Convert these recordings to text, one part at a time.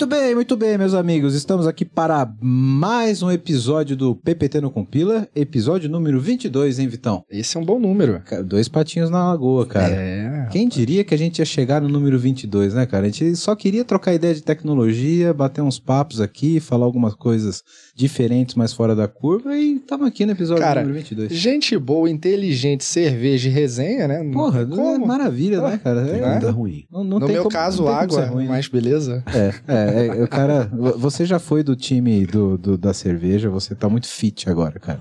Muito bem, muito bem, meus amigos. Estamos aqui para mais um episódio do PPT no Compila, episódio número 22, hein, Vitão? Esse é um bom número. Dois patinhos na lagoa, cara. É. Quem diria que a gente ia chegar no número 22, né, cara? A gente só queria trocar ideia de tecnologia, bater uns papos aqui, falar algumas coisas diferentes, mais fora da curva e estamos aqui no episódio Cara, número 22. Gente boa, inteligente, cerveja e resenha, né? Porra, tem é como. maravilha, né, cara? É, Né? Nada ruim. não, não no tem meu como- caso, tem como água, ser ruim, mas beleza. É, é, é, o cara, você já foi do time do, do- da cerveja, você tá muito fit agora, cara.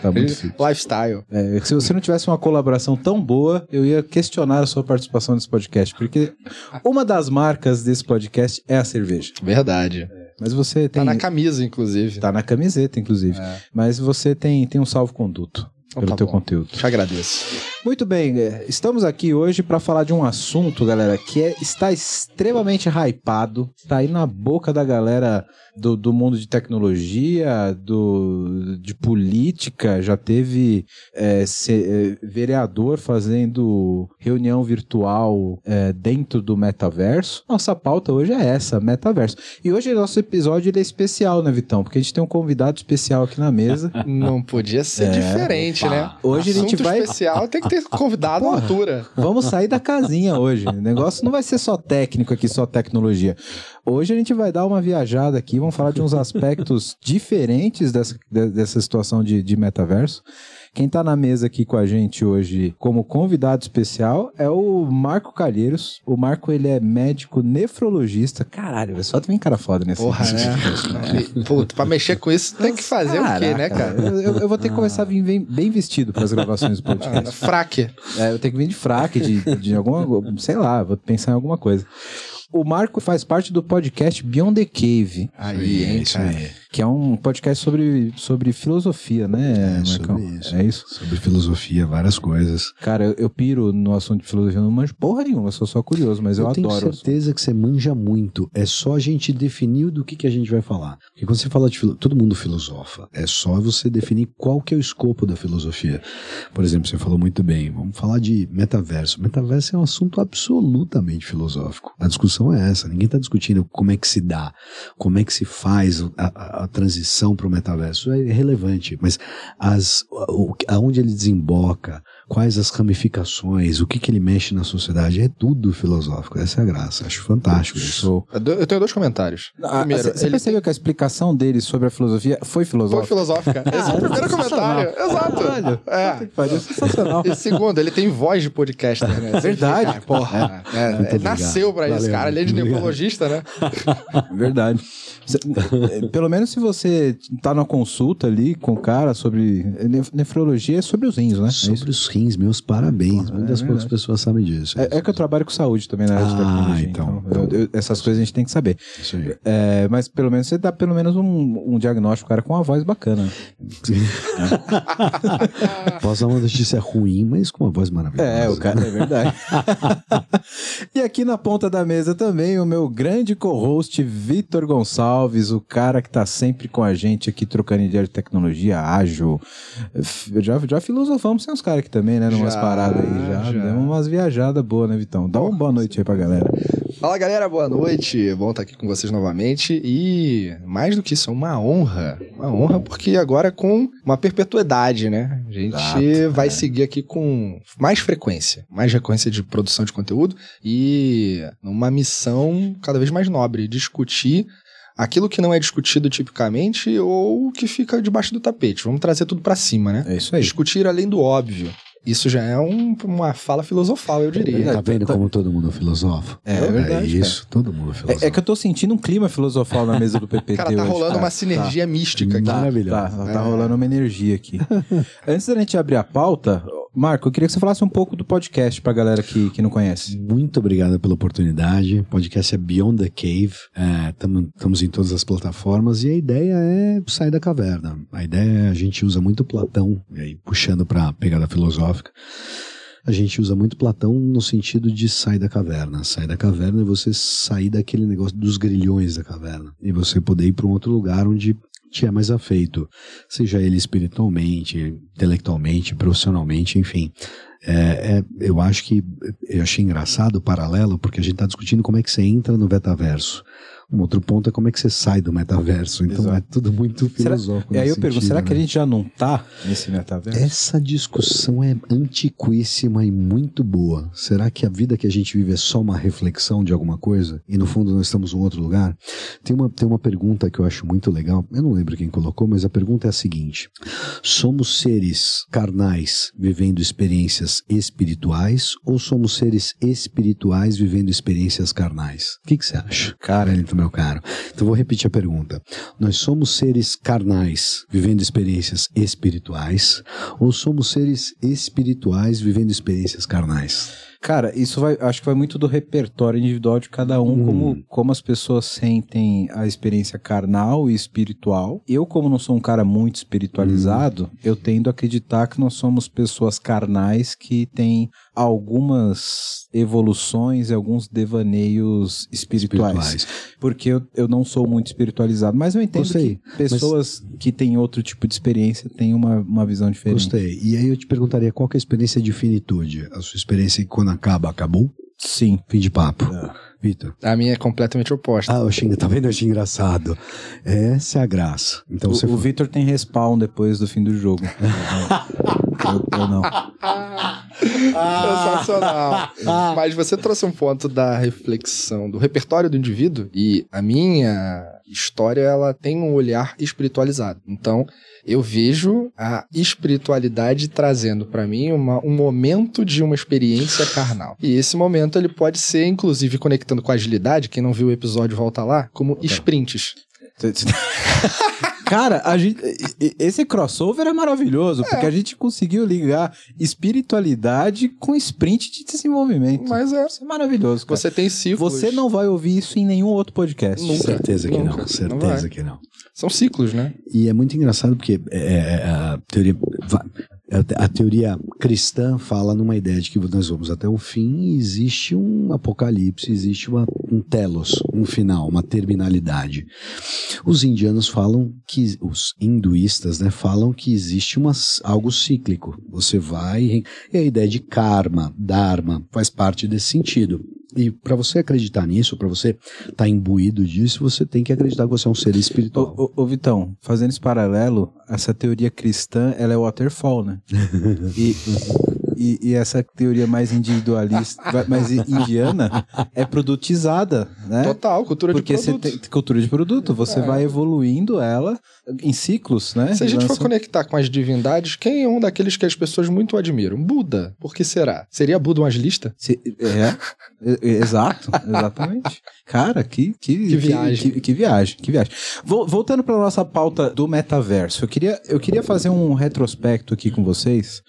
Tá muito fit. Lifestyle. É, se você não tivesse uma colaboração tão boa, eu ia questionar a sua participação nesse podcast, porque uma das marcas desse podcast é a cerveja. Verdade. Mas você tem. Tá na camisa, inclusive. tá na camiseta, inclusive. É. Mas você tem, tem um salvo-conduto Então pelo tá teu bom. conteúdo. Te agradeço. Muito bem, é, estamos aqui hoje para falar de um assunto, galera, que é, está extremamente hypado, tá aí na boca da galera do, do mundo de tecnologia, do, de política, já teve é, se- é, vereador fazendo reunião virtual é, dentro do metaverso. Nossa pauta hoje é essa, metaverso. E hoje nosso episódio é especial, né, Vitão? Porque a gente tem um convidado especial aqui na mesa. Não podia ser É, diferente, né? Hoje a gente Assunto vai- especial tem que ter convidado Porra. altura. Vamos sair da casinha hoje. O negócio não vai ser só técnico aqui, só tecnologia. Hoje a gente vai dar uma viajada aqui, vamos falar de uns aspectos diferentes dessa, de- dessa situação de, de metaverso. Quem tá na mesa aqui com a gente hoje como convidado especial é o Marco Calheiros. O Marco, ele é médico nefrologista. Caralho, só tem cara foda nesse Porra, né? podcast. Puta, pra mexer com isso tem que fazer o quê, né, Caraca, cara? Eu, eu vou ter que começar a vir bem, bem vestido para as gravações do podcast. Ah, fraque. É, eu tenho que vir de fraque, de, de alguma. Sei lá, vou pensar em alguma coisa. O Marco faz parte do podcast Beyond the Cave, Aí, hein, isso cara. aí. que é um podcast sobre, sobre filosofia, né, É, Marcão? sobre isso. É isso? Sobre filosofia, várias coisas. Cara, eu, eu piro no assunto de filosofia, eu não manjo porra nenhuma, eu sou só curioso, mas eu, tenho adoro. certeza que você manja muito. É só a gente definir do que, que a gente vai falar. Porque quando você fala de filo... todo mundo filosofa. É só você definir qual que é o escopo da filosofia. Por exemplo, você falou muito bem. Vamos falar de metaverso. Metaverso é um assunto absolutamente filosófico. A discussão é essa. Ninguém está discutindo como é que se dá, como é que se faz a, a- a transição para o metaverso. É relevante. Mas as, o, aonde ele desemboca, quais as ramificações, o que, que ele mexe na sociedade, é tudo filosófico. Essa é a graça. Acho fantástico. Eu dou- eu tenho dois comentários. Ah, Primeiro, você ele percebeu que a explicação dele sobre a filosofia foi foi filosófica? filosófica. Esse é o primeiro comentário. Exato. É. Pariu, sensacional. E segundo, ele tem voz de podcaster, né? Verdade. fica, Porra, é, é, nasceu pra isso, cara. Ele é de nefrologista, né? Verdade. Eh, Pelo menos se você tá numa consulta ali com o cara sobre nef- nefrologia, é sobre os rins, né? É. Sobre os rins, meus parabéns. Muitas é poucas pessoas sabem disso. É, é que eu trabalho com saúde também na área de Ah, tecnologia. então. Então, eu- eu- essas coisas a gente tem que saber. Isso aí. É, mas pelo menos você dá pelo menos um, um diagnóstico, cara, com uma voz bacana. Posso dar uma notícia ruim, mas com uma voz maravilhosa. É, o cara é verdade. e aqui na ponta da mesa também o meu grande co-host Vitor Gonçalves, o cara que tá sempre com a gente aqui trocando ideia de tecnologia ágil. Já, já filosofamos sem os caras aqui também, né? Numas Já, paradas aí. Já, já. demos umas viajadas boas, né, Vitão? Dá uma boa noite aí pra galera. Fala galera, boa noite. Bom estar aqui com vocês novamente. E mais do que isso, é uma honra. Uma honra porque agora com uma perpetuidade, né? A gente Exato, vai é. seguir aqui com mais frequência, mais recorrência de produção de conteúdo e uma missão cada vez mais nobre, discutir aquilo que não é discutido tipicamente ou que fica debaixo do tapete. Vamos trazer tudo pra cima, né? É isso aí. Discutir além do óbvio. Isso já é um- uma fala filosofal, eu diria. verdade. Tá vendo como todo mundo filosofo? É, é verdade, É isso, todo mundo filosofo. É, é que eu tô sentindo um clima filosofal na mesa do PPT Cara, tá hoje, rolando cara. uma sinergia mística aqui. Tá. Tá, Maravilhoso. tá, É. tá rolando uma energia aqui. Antes da gente abrir a pauta, Marco, eu queria que você falasse um pouco do podcast pra galera que, que não conhece. Muito obrigado pela oportunidade. O podcast é Beyond the Cave. Estamos em todas as plataformas e a ideia é sair da caverna. A ideia é a gente usa muito Platão, e aí puxando para a pegada filosófica. A gente usa muito Platão no sentido de sair da caverna. Sair da caverna é você sair daquele negócio dos grilhões da caverna e você poder ir para um outro lugar onde te é mais afeito, seja ele espiritualmente, intelectualmente, profissionalmente, enfim. É, é, eu acho que eu achei engraçado o paralelo, porque a gente está discutindo como é que você entra no metaverso. Um outro ponto é como é que você sai do metaverso. Então Exato. é tudo muito Será- filosófico. E aí eu nesse pergunto, sentido, será que a né? gente já não tá nesse metaverso? Essa discussão é antiquíssima e muito boa. Será que a vida que a gente vive é só uma reflexão de alguma coisa? E no fundo nós estamos em um outro lugar? Tem uma, tem uma pergunta que eu acho muito legal. Eu não lembro quem colocou, mas a pergunta é a seguinte: Somos seres carnais vivendo experiências espirituais ou somos seres espirituais vivendo experiências carnais? O que, que você acha? Cara, Wellington, meu caro. Então vou repetir a pergunta. Nós somos seres carnais vivendo experiências espirituais ou somos seres espirituais vivendo experiências carnais? Cara, isso vai, acho que vai muito do repertório individual de cada um, Hum. como, como as pessoas sentem a experiência carnal e espiritual. Eu, como não sou um cara muito espiritualizado, Hum. eu tendo a acreditar que nós somos pessoas carnais que têm algumas evoluções e alguns devaneios espirituais. Porque eu, eu não sou muito espiritualizado, mas eu entendo Gostei, que pessoas que têm outro tipo de experiência têm uma, uma visão diferente. Gostei. E aí eu te perguntaria qual que é a experiência de finitude? A sua experiência que quando acaba, acabou? Sim. Fim de papo. É. Vitor. A minha é completamente oposta. Ah, eu achei, tá vendo? Eu achei engraçado. Essa é a graça. Então O, o Victor tem respawn depois do fim do jogo. não. Sensacional. Mas você trouxe um ponto da reflexão do repertório do indivíduo e a minha história ela tem um olhar espiritualizado. Então, eu vejo a espiritualidade trazendo para mim uma- um momento de uma experiência carnal. E esse momento ele pode ser inclusive conectando com a agilidade, quem não viu o episódio volta lá, como sprints. Cara, a gente, esse crossover é maravilhoso, porque a gente conseguiu ligar espiritualidade com sprint de desenvolvimento. Mas é, Isso é maravilhoso, cara. você tem ciclos. Você não vai ouvir isso em nenhum outro podcast. Nunca. Certeza que Nunca. não. Não Certeza vai. que não. São ciclos, né? E é muito engraçado porque é, é, a teoria a teoria cristã fala numa ideia de que nós vamos até o fim e existe um apocalipse, existe uma- um telos, um final, uma terminalidade. Os indianos falam que os hinduístas, né, falam que existe uma, algo cíclico. Você vai e a ideia de karma, dharma faz parte desse sentido. E para você acreditar nisso, para você estar imbuído disso, você tem que acreditar que você é um ser espiritual. Ô, ô, ô, Vitão, fazendo esse paralelo, essa teoria cristã, ela é waterfall, né? E, e, e essa teoria mais individualista, mais indiana, é produtizada, né? Total, cultura Porque de você produto. tem cultura de produto, você É. vai evoluindo ela em ciclos, né? Se a gente for lança- conectar com as divindades, quem é um daqueles que as pessoas muito admiram? Buda. Por que será? Seria Buda um agilista? Se- é, é, exato, exatamente. Cara, que, que, Que viagem. Que, que viagem, que viagem. Vol- Voltando para nossa pauta do metaverso, eu queria, eu queria fazer um retrospecto aqui com vocês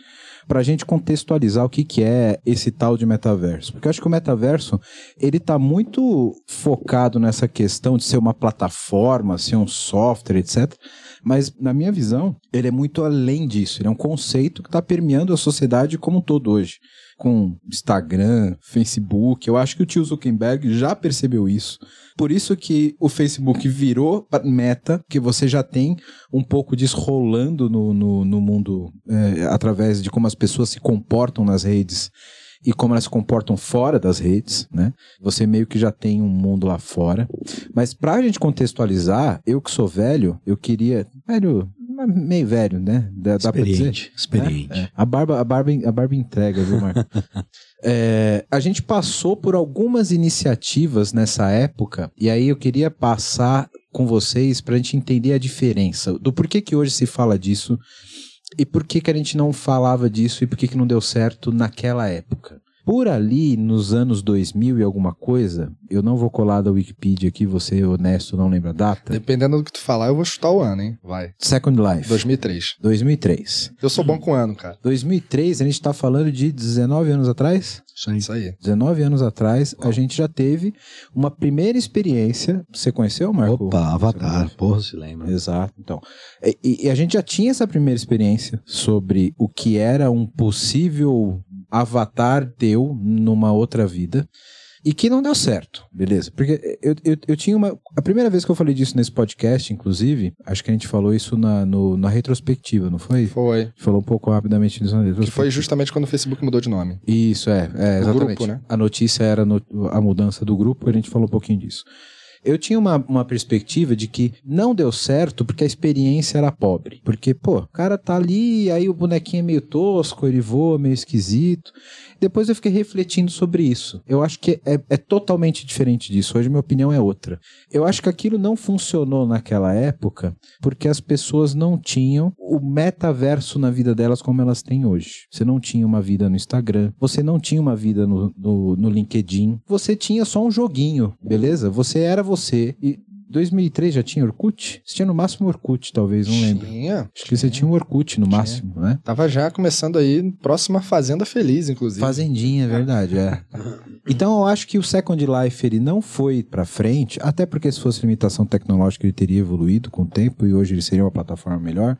para a gente contextualizar o que, que é esse tal de metaverso. Porque eu acho que o metaverso, ele tá muito focado nessa questão de ser uma plataforma, ser um software, etc. Mas, na minha visão, ele é muito além disso. Ele é um conceito que está permeando a sociedade como um todo hoje. Com Instagram, Facebook. Eu acho que o tio Zuckerberg já percebeu isso. Por isso que o Facebook virou meta, que você já tem um pouco disso rolando no, no, no mundo é, através de como as pessoas se comportam nas redes e como elas se comportam fora das redes, né? Você meio que já tem um mundo lá fora. Mas pra gente contextualizar, eu que sou velho, eu queria. Velho, meio velho, né? Dá, dá pra dizer? experiente, experiente. É, a, barba, a, barba, a barba entrega, viu, Marco? É, a gente passou por algumas iniciativas nessa época, e aí eu queria passar com vocês para a gente entender a diferença do porquê que hoje se fala disso e por que, que a gente não falava disso e por que, que não deu certo naquela época. Por ali, nos anos 2000 e alguma coisa, eu não vou colar da Wikipedia aqui, você honesto não lembra a data. Dependendo do que tu falar, eu vou chutar o ano, hein? Vai. Second Life, 2003. 2003. Eu sou bom com ano, cara. 2003, a gente tá falando de 19 anos atrás? Isso aí. Isso aí. 19 anos atrás, a gente já teve uma primeira experiência. Você conheceu, Marco? Opa, Avatar, porra, se lembra. Exato. Então, e- e, e a gente já tinha essa primeira experiência sobre o que era um possível avatar teu numa outra vida. E que não deu certo, beleza? Porque eu, eu, eu tinha uma. A primeira vez que eu falei disso nesse podcast, inclusive, acho que a gente falou isso na, no- na retrospectiva, não foi? Foi. A gente falou um pouco rapidamente nisso na Que retrospectiva. foi justamente quando o Facebook mudou de nome. Isso, é, é O exatamente. grupo, né? A notícia era no- a mudança do grupo, a gente falou um pouquinho disso. Eu tinha uma, uma perspectiva de que não deu certo porque a experiência era pobre. Porque, pô, o cara tá ali, aí o bonequinho é meio tosco, ele voa meio esquisito. Depois eu fiquei refletindo sobre isso. Eu acho que é, é totalmente diferente disso. Hoje minha opinião é outra. Eu acho que aquilo não funcionou naquela época porque as pessoas não tinham o metaverso na vida delas como elas têm hoje. Você não tinha uma vida no Instagram, você não tinha uma vida no, no, no LinkedIn, você tinha só um joguinho, beleza? Você era você. E 2003 já tinha Orkut? Você tinha no máximo Orkut, talvez, não lembro. Tinha. Acho que você tinha um Orkut no Tinha. máximo, né? Tava já começando aí, próxima Fazenda Feliz, inclusive. Fazendinha, é verdade, é. Então eu acho que o Second Life ele não foi pra frente, até porque se fosse limitação tecnológica ele teria evoluído com o tempo e hoje ele seria uma plataforma melhor.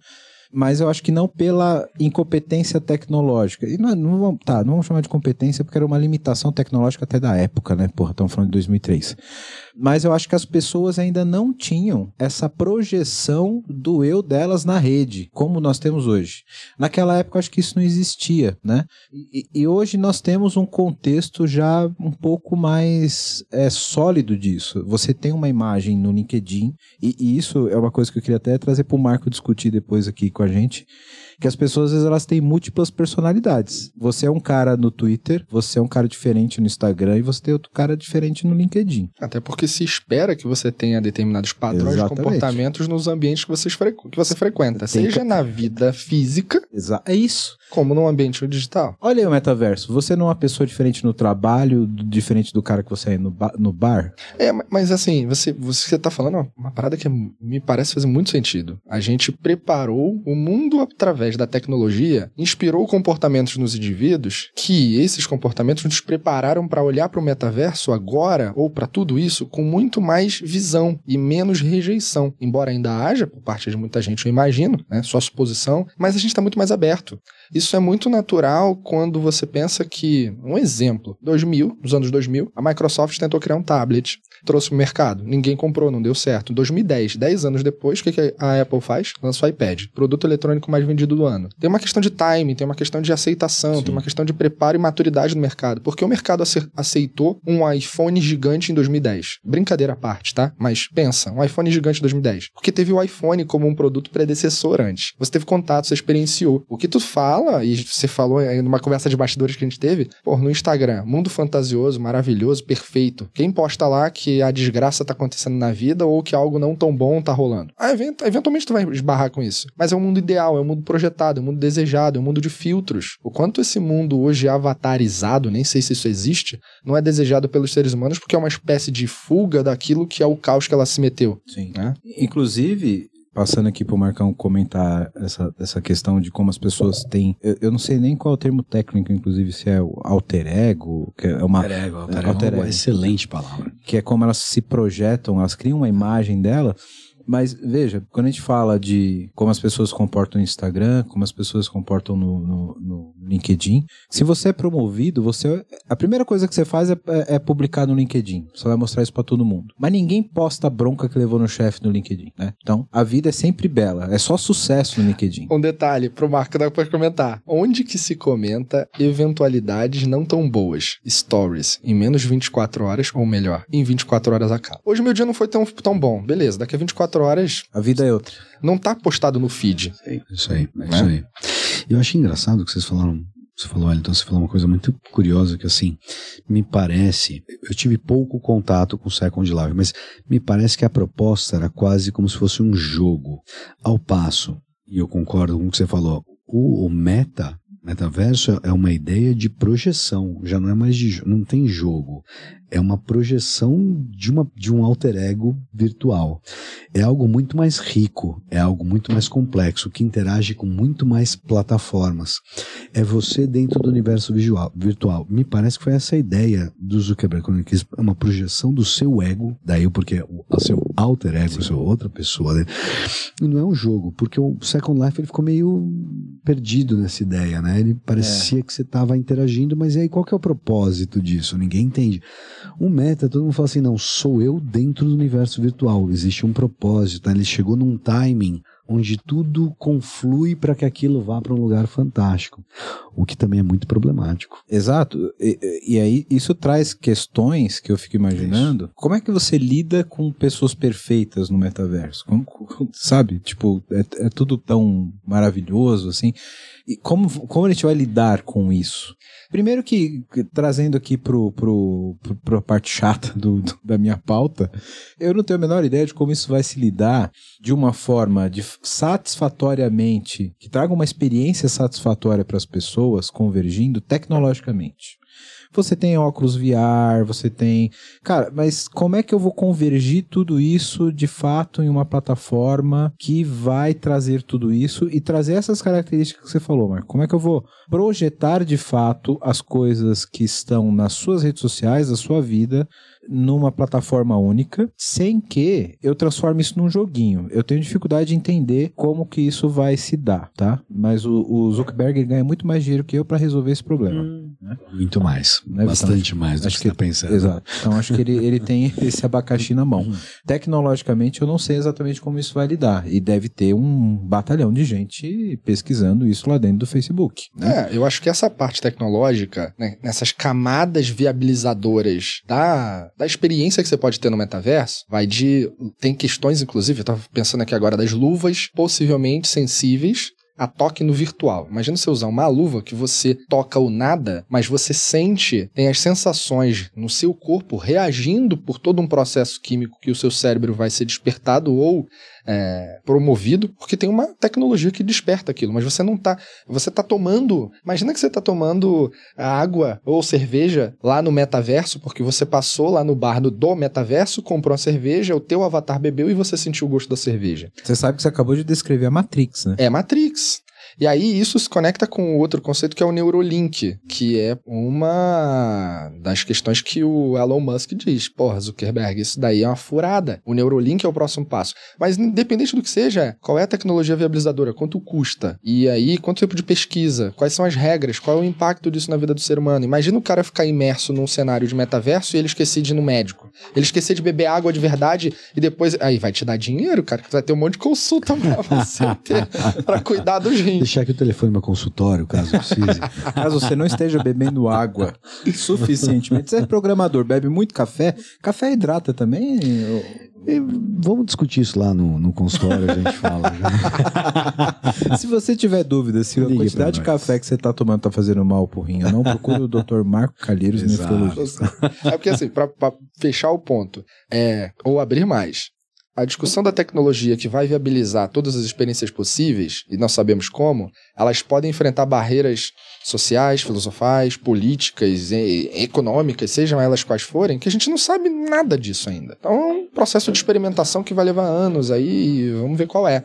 Mas eu acho que não pela incompetência tecnológica. E não, não vamos, tá, não vamos chamar de competência porque era uma limitação tecnológica até da época, né? Porra, estamos falando de 2003. Mas eu acho que as pessoas ainda não tinham essa projeção do eu delas na rede, como nós temos hoje. Naquela época, eu acho que isso não existia, né? E, e hoje nós temos um contexto já um pouco mais é, sólido disso. Você tem uma imagem no LinkedIn, e, e isso é uma coisa que eu queria até trazer para o Marco discutir depois aqui com a gente, que as pessoas, às vezes, elas têm múltiplas personalidades. Você é um cara no Twitter, você é um cara diferente no Instagram, e você tem outro cara diferente no LinkedIn. Até porque se espera que você tenha determinados padrões Exatamente. de comportamentos nos ambientes que, vocês frequ- que você frequenta, Tem seja que- na vida física, Exa é isso. como no ambiente digital. Olha aí o metaverso. Você não é uma pessoa diferente no trabalho, diferente do cara que você é no, ba- no bar? É, ma- mas assim, você, você tá falando uma- uma parada que me parece fazer muito sentido. A gente preparou o mundo através da tecnologia, inspirou comportamentos nos indivíduos, que esses comportamentos nos prepararam para olhar para o metaverso agora, ou para tudo isso, com muito mais visão e menos rejeição. Embora ainda haja, por parte de muita gente, eu imagino, né, sua suposição, mas a gente está muito mais aberto. Isso é muito natural quando você pensa que, um exemplo, 2000, nos anos 2000, a Microsoft tentou criar um tablet, trouxe para o mercado, ninguém comprou, não deu certo. Em 2010, 10 anos depois, o que a Apple faz? Lança o iPad, produto eletrônico mais vendido do ano. Tem uma questão de timing, tem uma questão de aceitação, Sim. tem uma questão de preparo e maturidade no mercado. Porque o mercado ace- aceitou um iPhone gigante em 2010. Brincadeira à parte, tá? Mas pensa, um iPhone gigante em 2010. Porque teve o iPhone como um produto predecessor antes. Você teve contato, você experienciou. O que tu fala, e você falou aí numa conversa de bastidores que a gente teve, pô, no Instagram, mundo fantasioso, maravilhoso, perfeito. Quem posta lá que a desgraça tá acontecendo na vida ou que algo não tão bom tá rolando? Ah, event- eventualmente tu vai esbarrar com isso. Mas é um mundo ideal, é um mundo projetado, é um mundo desejado, é um mundo de filtros. O quanto esse mundo hoje é avatarizado, nem sei se isso existe, não é desejado pelos seres humanos porque é uma espécie de fuga daquilo que é o caos que ela se meteu. Sim. Né? Inclusive, passando aqui pro Marcão comentar essa, essa questão de como as pessoas têm. Eu, eu não sei nem qual é o termo técnico, inclusive, se é o alter ego, que é uma. Alter ego, alter ego, alter é uma ego. excelente palavra. que é como elas se projetam, elas criam uma imagem dela. Mas veja, quando a gente fala de como as pessoas se comportam no Instagram, como as pessoas se comportam no, no, no LinkedIn, se você é promovido, você a primeira coisa que você faz é, é- é publicar no LinkedIn. Você vai mostrar isso pra todo mundo. Mas ninguém posta a bronca que levou no chefe no LinkedIn, né? Então, a vida é sempre bela. É só sucesso no LinkedIn. Um detalhe pro Marco dá pra comentar. Onde que se comenta eventualidades não tão boas? Stories. Em menos de 24 horas, ou melhor, em 24 horas acaba. Hoje meu dia não foi tão, tão bom. Beleza, daqui a 24 horas A vida é outra. não tá postado no feed. Isso aí, é isso aí. Eu achei engraçado que vocês falaram. Você falou, olha, então você falou uma coisa muito curiosa que assim, me parece, eu tive pouco contato com o Second Life, mas me parece que a proposta era quase como se fosse um jogo. Ao passo, e eu concordo com o que você falou, o, o meta, metaverso é uma ideia de projeção, já não é mais de, não tem jogo. É uma projeção de, uma, de um alter ego virtual é algo muito mais rico, é algo muito mais complexo, que interage com muito mais plataformas. É você dentro do universo visual, virtual. Me parece que foi essa a ideia do Zuckerberg, quando ele quis é uma projeção do seu ego, daí porque o o seu alter ego, a sua outra pessoa, né? E não é um jogo, porque o Second Life ele ficou meio perdido nessa ideia, né? Ele parecia que você estava interagindo, mas e aí qual que é o propósito disso? Ninguém entende. O meta, todo mundo fala assim, não, sou eu dentro do universo virtual, existe um propósito, né? ele chegou num timing onde tudo conflui para que aquilo vá para um lugar fantástico, o que também é muito problemático. Exato. E, e aí isso traz questões que eu fico imaginando. Isso. Como é que você lida com pessoas perfeitas no metaverso? Como, sabe? Tipo, é, é tudo tão maravilhoso assim. E como, como a gente vai lidar com isso? Primeiro que, trazendo aqui pro, pro, pro, parte chata do, do, da minha pauta, eu não tenho a menor ideia de como isso vai se lidar de uma forma de satisfatoriamente, que traga uma experiência satisfatória para as pessoas convergindo tecnologicamente. Você tem óculos VR, você tem. Cara, mas como é que eu vou convergir tudo isso de fato em uma plataforma que vai trazer tudo isso e trazer essas características que você falou, Marco? Como é que eu vou projetar de fato as coisas que estão nas suas redes sociais, da sua vida, numa plataforma única, sem que eu transforme isso num joguinho. Eu tenho dificuldade de entender como que isso vai se dar, tá? Mas o, o Zuckerberg ganha muito mais dinheiro que eu para resolver esse problema. Hum. Né? Muito mais. Né, Bastante mais do acho que, você tá pensando. Exato. Então acho que ele, ele tem esse abacaxi na mão. Uhum. Tecnologicamente eu não sei exatamente como isso vai lidar. E deve ter um batalhão de gente pesquisando isso lá dentro do Facebook. Né? É, eu acho que essa parte tecnológica, né, nessas camadas viabilizadoras da da experiência que você pode ter no metaverso, vai de. Tem questões, inclusive, eu tava pensando aqui agora das luvas possivelmente sensíveis a toque no virtual. Imagina você usar uma luva que você toca o nada, mas você sente, tem as sensações no seu corpo reagindo por todo um processo químico que o seu cérebro vai ser despertado ou é, promovido, porque tem uma tecnologia que desperta aquilo, mas você não tá. Você tá tomando. Imagina que você tá tomando água ou cerveja lá no metaverso, porque você passou lá no bar do metaverso, comprou a cerveja, o teu avatar bebeu e você sentiu o gosto da cerveja. Você sabe que você acabou de descrever a Matrix, né? É Matrix. E aí isso se conecta com outro conceito que é o Neurolink, que é uma das questões que o Elon Musk diz. Porra, Zuckerberg, isso daí é uma furada. O Neurolink é o próximo passo. Mas independente do que seja, qual é a tecnologia viabilizadora? Quanto custa? E aí, quanto tempo de pesquisa? Quais são as regras? Qual é o impacto disso na vida do ser humano? Imagina o cara ficar imerso num cenário de metaverso e ele esquecer de ir no médico. Ele esquecer de beber água de verdade e depois... Aí vai te dar dinheiro, cara, vai ter um monte de consulta pra você ter, pra cuidar do gente. Deixar aqui o telefone no consultório, caso precise. caso você não esteja bebendo água suficientemente. Você é programador, bebe muito café. Café hidrata também? E vamos discutir isso lá no, no consultório, a gente fala. se você tiver dúvida se Ligue a quantidade de café que você está tomando está fazendo mal pro rim, não procure o Dr. Marco Calheiros, nefrologista. É porque assim, para fechar o ponto, é, ou abrir mais, a discussão da tecnologia que vai viabilizar todas as experiências possíveis, e nós sabemos como, elas podem enfrentar barreiras sociais, filosofais, políticas, econômicas, sejam elas quais forem, que a gente não sabe nada disso ainda. Então é um processo de experimentação que vai levar anos aí, vamos ver qual é.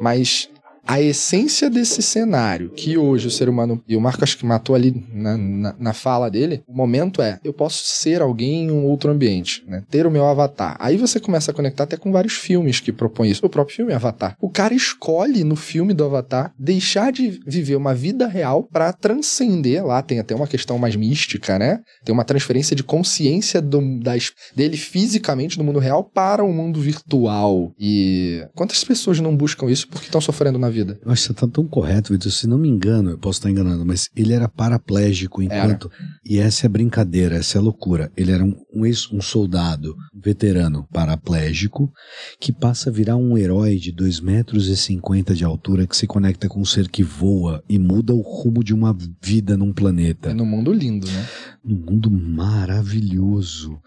Mas a essência desse cenário que hoje o ser humano, e o Marco acho que matou ali na, na, na, fala dele, o momento é, eu posso ser alguém em um outro ambiente, né? ter o meu avatar. Aí você começa a conectar até com vários filmes que propõem isso. O próprio filme Avatar. O cara escolhe no filme do Avatar deixar de viver uma vida real para transcender, lá tem até uma questão mais mística, né? Tem uma transferência de consciência do, das, dele fisicamente do mundo real para o mundo virtual. E quantas pessoas não buscam isso porque estão sofrendo na vida. Eu acho que você tá tão correto, Vitor. Se não me engano, eu posso estar enganando, mas ele era paraplégico enquanto. Era. E essa é brincadeira, essa é loucura. Ele era um, um, ex, um soldado, um veterano paraplégico, que passa a virar um herói de 2,50 metros e 50 de altura que se conecta com um ser que voa e muda o rumo de uma vida num planeta. É num mundo lindo, né? Num mundo maravilhoso.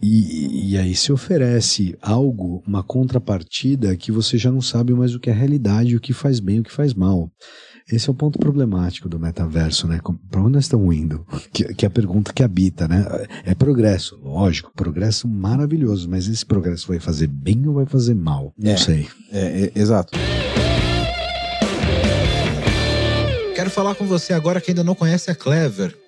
E, e aí se oferece algo, uma contrapartida que você já não sabe mais o que é realidade, o que faz bem, o que faz mal. Esse é o ponto problemático do metaverso, né? Para onde nós estamos indo? Que, que, é a pergunta que habita, né? É progresso, lógico, progresso maravilhoso, mas esse progresso vai fazer bem ou vai fazer mal? Não é, sei. É, é, exato. Quero falar com você agora que ainda não conhece a Clever.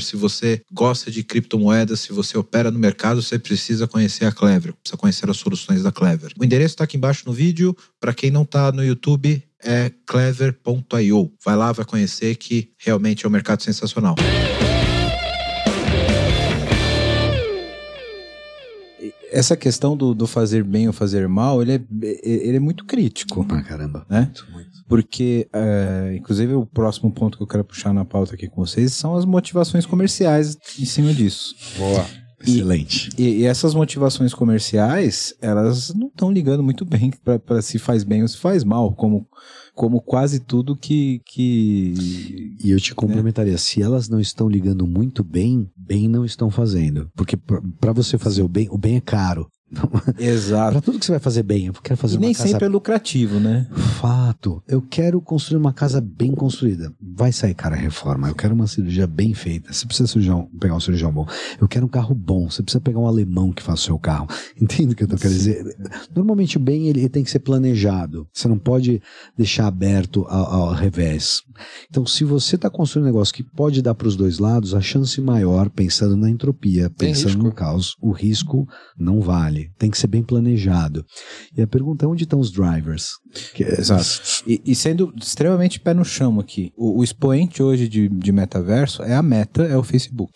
Se você gosta de criptomoedas, se você opera no mercado, você precisa conhecer a Clever, precisa conhecer as soluções da Clever. O endereço está aqui embaixo no vídeo. Para quem não está no YouTube, é clever.io. Vai lá, vai conhecer que realmente é um mercado sensacional. Essa questão do, do fazer bem ou fazer mal, ele é, ele é muito crítico. Pra caramba. Né? Muito, muito. Porque, é, inclusive, o próximo ponto que eu quero puxar na pauta aqui com vocês são as motivações comerciais em cima disso. Boa. Excelente. E, e essas motivações comerciais, elas não estão ligando muito bem para se faz bem ou se faz mal, como, como quase tudo que, que. E eu te complementaria: se elas não estão ligando muito bem, bem não estão fazendo. Porque para você fazer o bem, o bem é caro. Exato. Para tudo que você vai fazer bem, eu quero fazer e uma nem casa sempre é lucrativo, né? Fato. Eu quero construir uma casa bem construída. Vai sair cara a reforma. Eu quero uma cirurgia bem feita. Você precisa cirurgião, pegar um cirurgião bom. Eu quero um carro bom. Você precisa pegar um alemão que faça o seu carro. Entende o que eu tô querendo dizer? Normalmente o bem ele tem que ser planejado. Você não pode deixar aberto ao, ao revés. Então, se você está construindo um negócio que pode dar para os dois lados, a chance maior, pensando na entropia, pensando no caos, o risco não vale. Tem que ser bem planejado. E a pergunta é onde estão os drivers? É- Exato. E, e sendo extremamente pé no chão aqui, o, o expoente hoje de, de metaverso é a Meta, é o Facebook.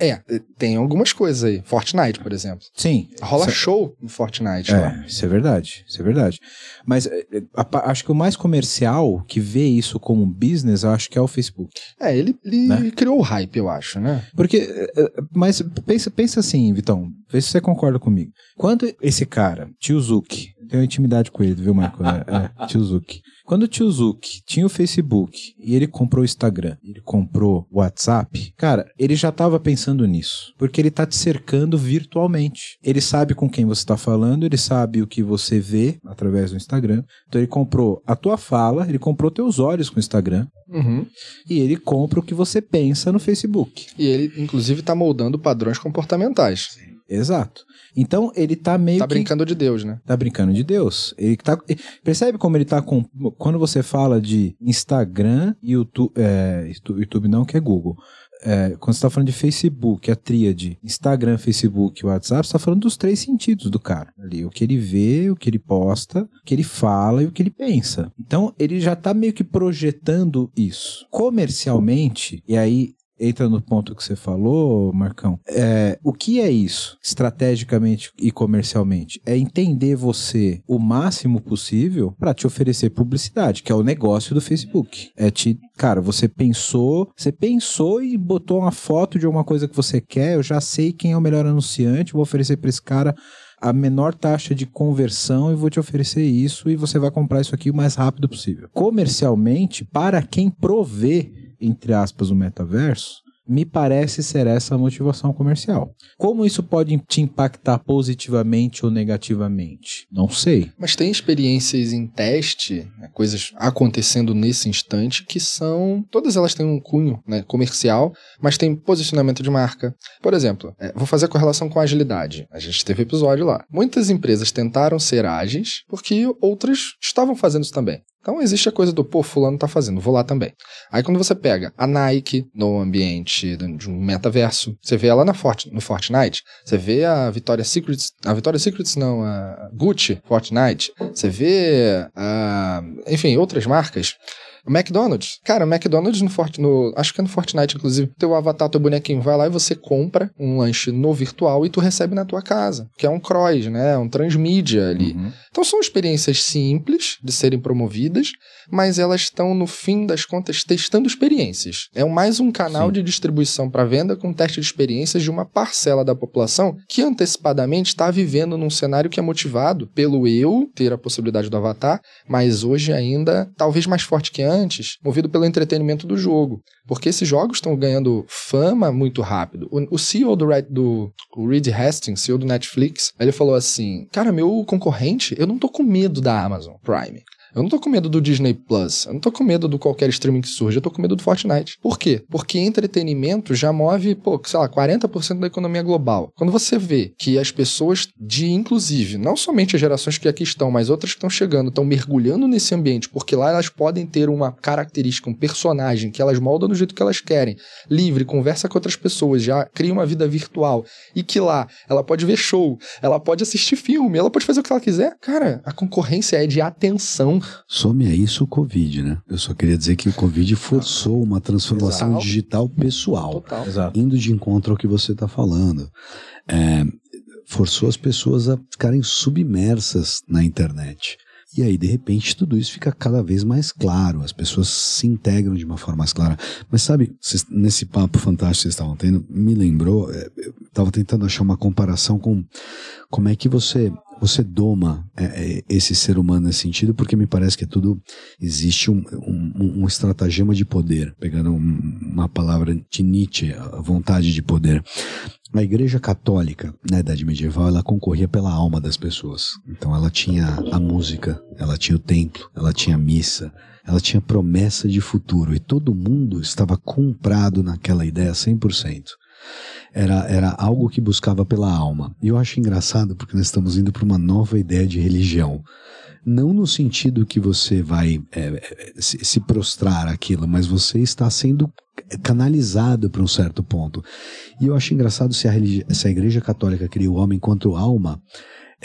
É, tem algumas coisas aí. Fortnite, por exemplo. Sim. Rola Isso- show no Fortnite lá. É, isso é verdade, isso é verdade. Mas é, é, a acho que o mais comercial que vê isso como um business, eu acho que é o Facebook. É, ele, ele Né? criou o hype, eu acho, né? Porque, é, é, mas pensa, pensa assim, Vitão, vê se você concorda comigo. Quando esse cara, Tio Zuki, tenho intimidade com ele, viu, Marco? É, é, Tio Zuki. Quando o Tio Zuki tinha o Facebook e ele comprou o Instagram, ele comprou o WhatsApp, cara, ele já estava pensando nisso. Porque ele tá te cercando virtualmente. Ele sabe com quem você tá falando, ele sabe o que você vê através do Instagram. Então ele comprou a tua fala, ele comprou teus olhos com o Instagram Uhum. e ele compra o que você pensa no Facebook. E ele, inclusive, tá moldando padrões comportamentais. Exato. Então ele tá meio Tá que brincando de Deus, né? tá brincando de Deus. Ele tá percebe como ele tá com quando você fala de Instagram e YouTube, é, YouTube não que é Google. É, quando você tá falando de Facebook, a tríade, Instagram, Facebook e WhatsApp, você tá falando dos três sentidos do cara. Ali, o que ele vê, o que ele posta, o que ele fala e o que ele pensa. Então, ele já tá meio que projetando isso. Comercialmente, e aí entra no ponto que você falou, Marcão. É, o que é isso, estrategicamente e comercialmente? É entender você o máximo possível para te oferecer publicidade, que é o negócio do Facebook. É te, cara, você pensou, você pensou e botou uma foto de alguma coisa que você quer, eu já sei quem é o melhor anunciante, vou oferecer para esse cara a menor taxa de conversão e vou te oferecer isso e você vai comprar isso aqui o mais rápido possível. Comercialmente, para quem provê, entre aspas, o metaverso, me parece ser essa a motivação comercial. Como isso pode te impactar positivamente ou negativamente? Não sei. Mas tem experiências em teste, né, coisas acontecendo nesse instante, que são. Todas elas têm um cunho né, comercial, mas tem posicionamento de marca. Por exemplo, é, vou fazer a correlação com a agilidade. A gente teve episódio lá. Muitas empresas tentaram ser ágeis porque outras estavam fazendo isso também. Então existe a coisa do, pô, fulano tá fazendo, vou lá também. Aí quando você pega a Nike no ambiente de um metaverso, você vê ela na no Fortnite, você vê a Victoria's Secrets, a Victoria's Secrets não, a Gucci Fortnite, você vê, a, enfim, outras marcas. O McDonald's. Cara, o McDonald's no, Fort, no Acho que é no Fortnite, inclusive. Teu avatar, teu bonequinho vai lá e você compra um lanche no virtual e tu recebe na tua casa. Que é um cross, né? Um transmídia ali. Uhum. Então são experiências simples de serem promovidas, mas elas estão, no fim das contas, testando experiências. É mais um canal Sim. de distribuição para venda com teste de experiências de uma parcela da população que antecipadamente está vivendo num cenário que é motivado pelo eu ter a possibilidade do avatar, mas hoje ainda, talvez mais forte que antes, movido pelo entretenimento do jogo. Porque esses jogos estão ganhando fama muito rápido. O, o CEO do, do o Reed Hastings, CEO do Netflix, ele falou assim: Cara, meu concorrente, eu não tô com medo da Amazon Prime. Eu não tô com medo do Disney Plus, eu não tô com medo do qualquer streaming que surge, eu tô com medo do Fortnite. Por quê? Porque entretenimento já move, pô, sei lá, 40% da economia global. Quando você vê que as pessoas de, inclusive, não somente as gerações que aqui estão, mas outras que estão chegando, estão mergulhando nesse ambiente, porque lá elas podem ter uma característica, um personagem que elas moldam do jeito que elas querem, livre, conversa com outras pessoas, já cria uma vida virtual, e que lá ela pode ver show, ela pode assistir filme, ela pode fazer o que ela quiser. Cara, a concorrência é de atenção Some a isso o Covid, né? Eu só queria dizer que o Covid forçou uma transformação Exato. digital pessoal, total. Exato. indo de encontro ao que você está falando. É, forçou as pessoas a ficarem submersas na internet. E aí, de repente, tudo isso fica cada vez mais claro, as pessoas se integram de uma forma mais clara. Mas sabe, vocês- nesse papo fantástico que vocês estavam tendo, me lembrou, é, eu estava tentando achar uma comparação com como é que você você doma é, é, esse ser humano nesse sentido, porque me parece que é tudo existe um, um, um estratagema de poder, pegando um- uma palavra de Nietzsche, a vontade de poder. A Igreja Católica, na Idade Medieval, ela concorria pela alma das pessoas. Então ela tinha a música, ela tinha o templo, ela tinha a missa, ela tinha promessa de futuro e todo mundo estava comprado naquela ideia 100%. Era, era algo que buscava pela alma. E eu acho engraçado porque nós estamos indo para uma nova ideia de religião. Não no sentido que você vai é, é, se, prostrar aquilo, mas você está sendo canalizado para um certo ponto. E eu acho engraçado se a, se a Igreja Católica cria o homem contra o alma,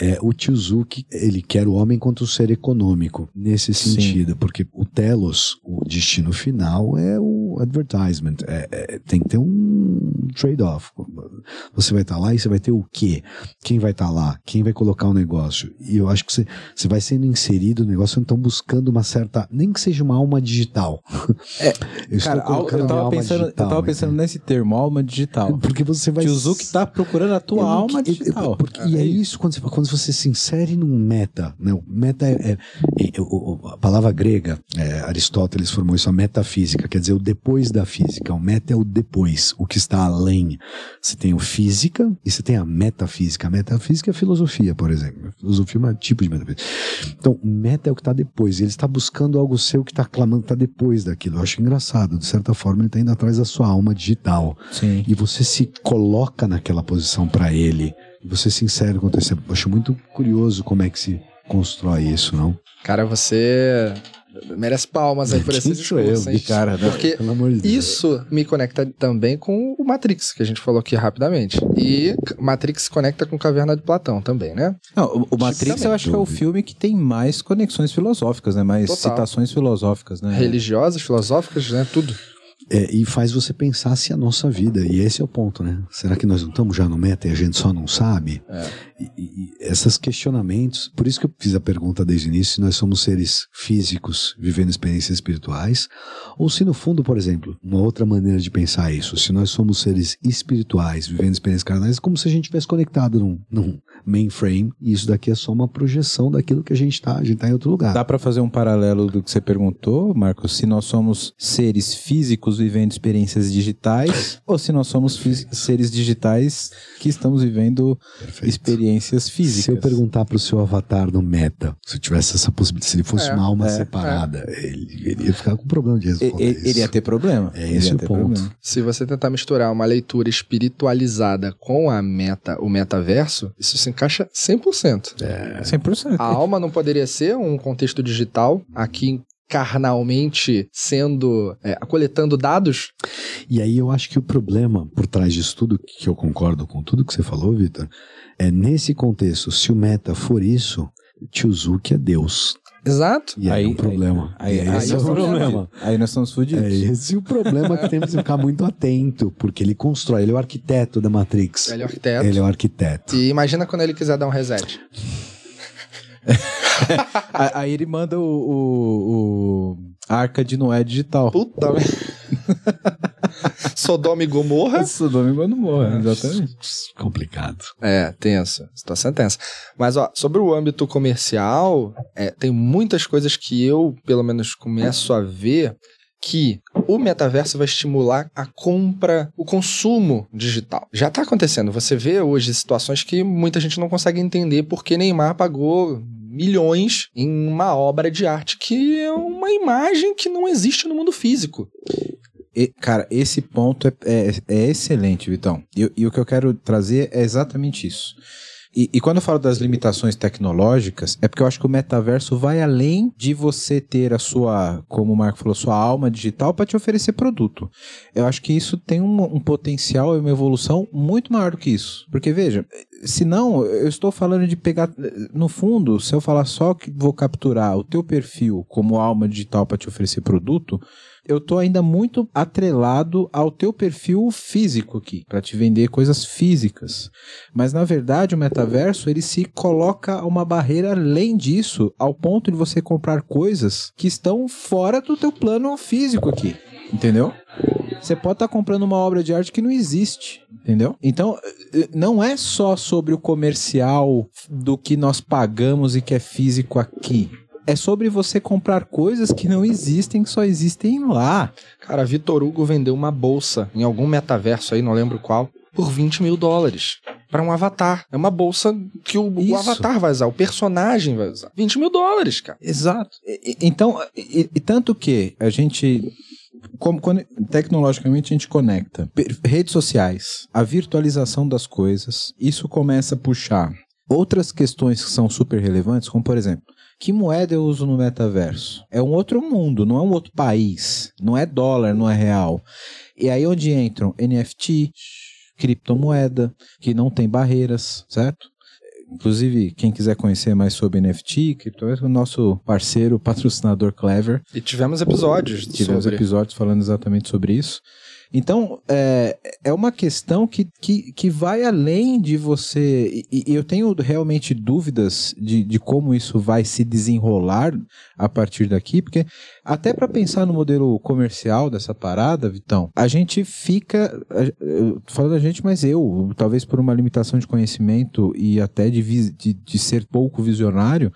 é, o Tiozuki, ele quer o homem contra o ser econômico, nesse Sim. sentido, porque o telos, o destino final, é o advertisement, é- é- tem que ter um trade-off. Você vai estar lá e você vai ter o quê? Quem vai estar lá? Quem vai colocar o negócio? E eu acho que você, você vai sendo inserido no negócio, então buscando uma certa, nem que seja uma alma digital. É, eu Cara, estou al- colocando eu tava alma pensando, eu digital, tava pensando nesse termo, alma digital. Porque você vai. Tiozuki tá procurando a tua Eu alma que- eu- digital. porque- e é isso quando você, quando você se insere num meta. Né? O meta é, é- é- a palavra grega, é, Aristóteles formou isso, a metafísica, quer dizer o depois da física. O meta é o depois, o que está além. Você tem o física e você tem a metafísica. A metafísica é a filosofia, por exemplo. A filosofia é um tipo de metafísica. Então, o meta é o que está depois. Ele está buscando algo seu que está clamando, está depois daquilo. Eu acho engraçado. De certa forma, ele está indo atrás da sua alma digital Sim. e você se coloca naquela posição para ele, e você se insere com o terceiro. Eu acho muito curioso como é que se constrói isso, não? Cara, você merece palmas aí por esse Quem sou eu, hein? Cara, né? Porque Pelo amor de Deus. Isso me conecta também com o Matrix, que a gente falou aqui rapidamente. E Matrix se conecta com Caverna de Platão também, né? Não, o, o Matrix eu acho que é o filme que tem mais conexões filosóficas, né? Mais Total. citações filosóficas, né? Religiosas, filosóficas, né? Tudo. É, e faz você pensar se a nossa vida, e esse é o ponto, né? Será que nós não estamos já no meta e a gente só não sabe? É. E, e- esses questionamentos, por isso que eu fiz a pergunta desde o início, se nós somos seres físicos vivendo experiências espirituais, ou se no fundo, por exemplo, uma outra maneira de pensar isso, se nós somos seres espirituais vivendo experiências carnais, é como se a gente tivesse conectado num, num mainframe, e isso daqui é só uma projeção daquilo que a gente está, a gente está em outro lugar. Dá pra fazer um paralelo do que você perguntou, Marcos? Se nós somos seres físicos vivendo experiências digitais, ou se nós somos seres digitais que estamos vivendo Perfeito. experiências físicas. Se eu perguntar pro seu avatar no meta, se tivesse essa possibilidade, se ele fosse É, uma alma é, separada, ele, ele ia ficar com problema de responder e- isso. ele ia ter problema. É Ele esse o ponto. problema. Se você tentar misturar uma leitura espiritualizada com a meta, o metaverso, isso se encaixa 100%. 100%. A alma não poderia ser um contexto digital, aqui carnalmente sendo é, coletando dados. E aí eu acho que o problema por trás disso tudo, que eu concordo com tudo que você falou, Vitor, é nesse contexto, se o meta for isso, Tiozuki é Deus. Exato. E aí, Aí- é um problema. Aí, aí, esse é nós o estamos problema. fudidos. Aí nós estamos fudidos. É esse o problema que temos que ficar muito atento, porque ele constrói, ele é o arquiteto da Matrix. Ele é o arquiteto. Ele é o arquiteto. E imagina quando ele quiser dar um reset. Aí- ele manda o, o, o Arca de Noé digital. Puta merda. Sodoma e Gomorra. Sodoma e Gomorra, exatamente. Complicado. É, tensa. Situação é tensa. Mas, ó, sobre o âmbito comercial, é, tem muitas coisas que eu, pelo menos, começo a ver que o metaverso vai estimular a compra, o consumo digital. Já está acontecendo. Você vê hoje situações que muita gente não consegue entender porque Neymar pagou milhões em uma obra de arte que é uma imagem que não existe no mundo físico. E, cara, esse ponto é, é, é excelente, Vitão. E, e o que eu quero trazer é exatamente isso. E, e, quando eu falo das limitações tecnológicas, é porque eu acho que o metaverso vai além de você ter a sua, como o Marco falou, sua alma digital para te oferecer produto. Eu acho que isso tem um, um potencial e uma evolução muito maior do que isso. Porque, veja, se não, eu estou falando de pegar. No fundo, se eu falar só que vou capturar o teu perfil como alma digital para te oferecer produto, eu tô ainda muito atrelado ao teu perfil físico aqui, para te vender coisas físicas. Mas na verdade, o metaverso ele se coloca uma barreira além disso, ao ponto de você comprar coisas que estão fora do teu plano físico aqui. Entendeu? Você pode estar tá comprando uma obra de arte que não existe, entendeu? Então, eh, não é só sobre o comercial do que nós pagamos e que é físico aqui é sobre você comprar coisas que não existem, que só existem lá. Cara, Vitor Hugo vendeu uma bolsa em algum metaverso aí, não lembro qual, por 20 mil dólares. Para um avatar. É uma bolsa que o, o, avatar vai usar, o personagem vai usar. 20 mil dólares, cara. Exato. E, então, e, e tanto que a gente como, quando, tecnologicamente a gente conecta redes sociais, a virtualização das coisas, isso começa a puxar outras questões que são super relevantes, como por exemplo, que moeda eu uso no metaverso? É um outro mundo, não é um outro país. Não é dólar, não é real. E aí onde entram NFT, criptomoeda, que não tem barreiras, certo? Inclusive, quem quiser conhecer mais sobre NFT, criptomoeda, o nosso parceiro, patrocinador Clever. E tivemos episódios. Tivemos sobre... episódios falando exatamente sobre isso. Então, é, é uma questão que, que, que vai além de você. E, e eu tenho realmente dúvidas de, de como isso vai se desenrolar a partir daqui, porque até para pensar no modelo comercial dessa parada, Vitão, a gente fica. Falando a gente, mas eu, talvez por uma limitação de conhecimento e até de, de, de ser pouco visionário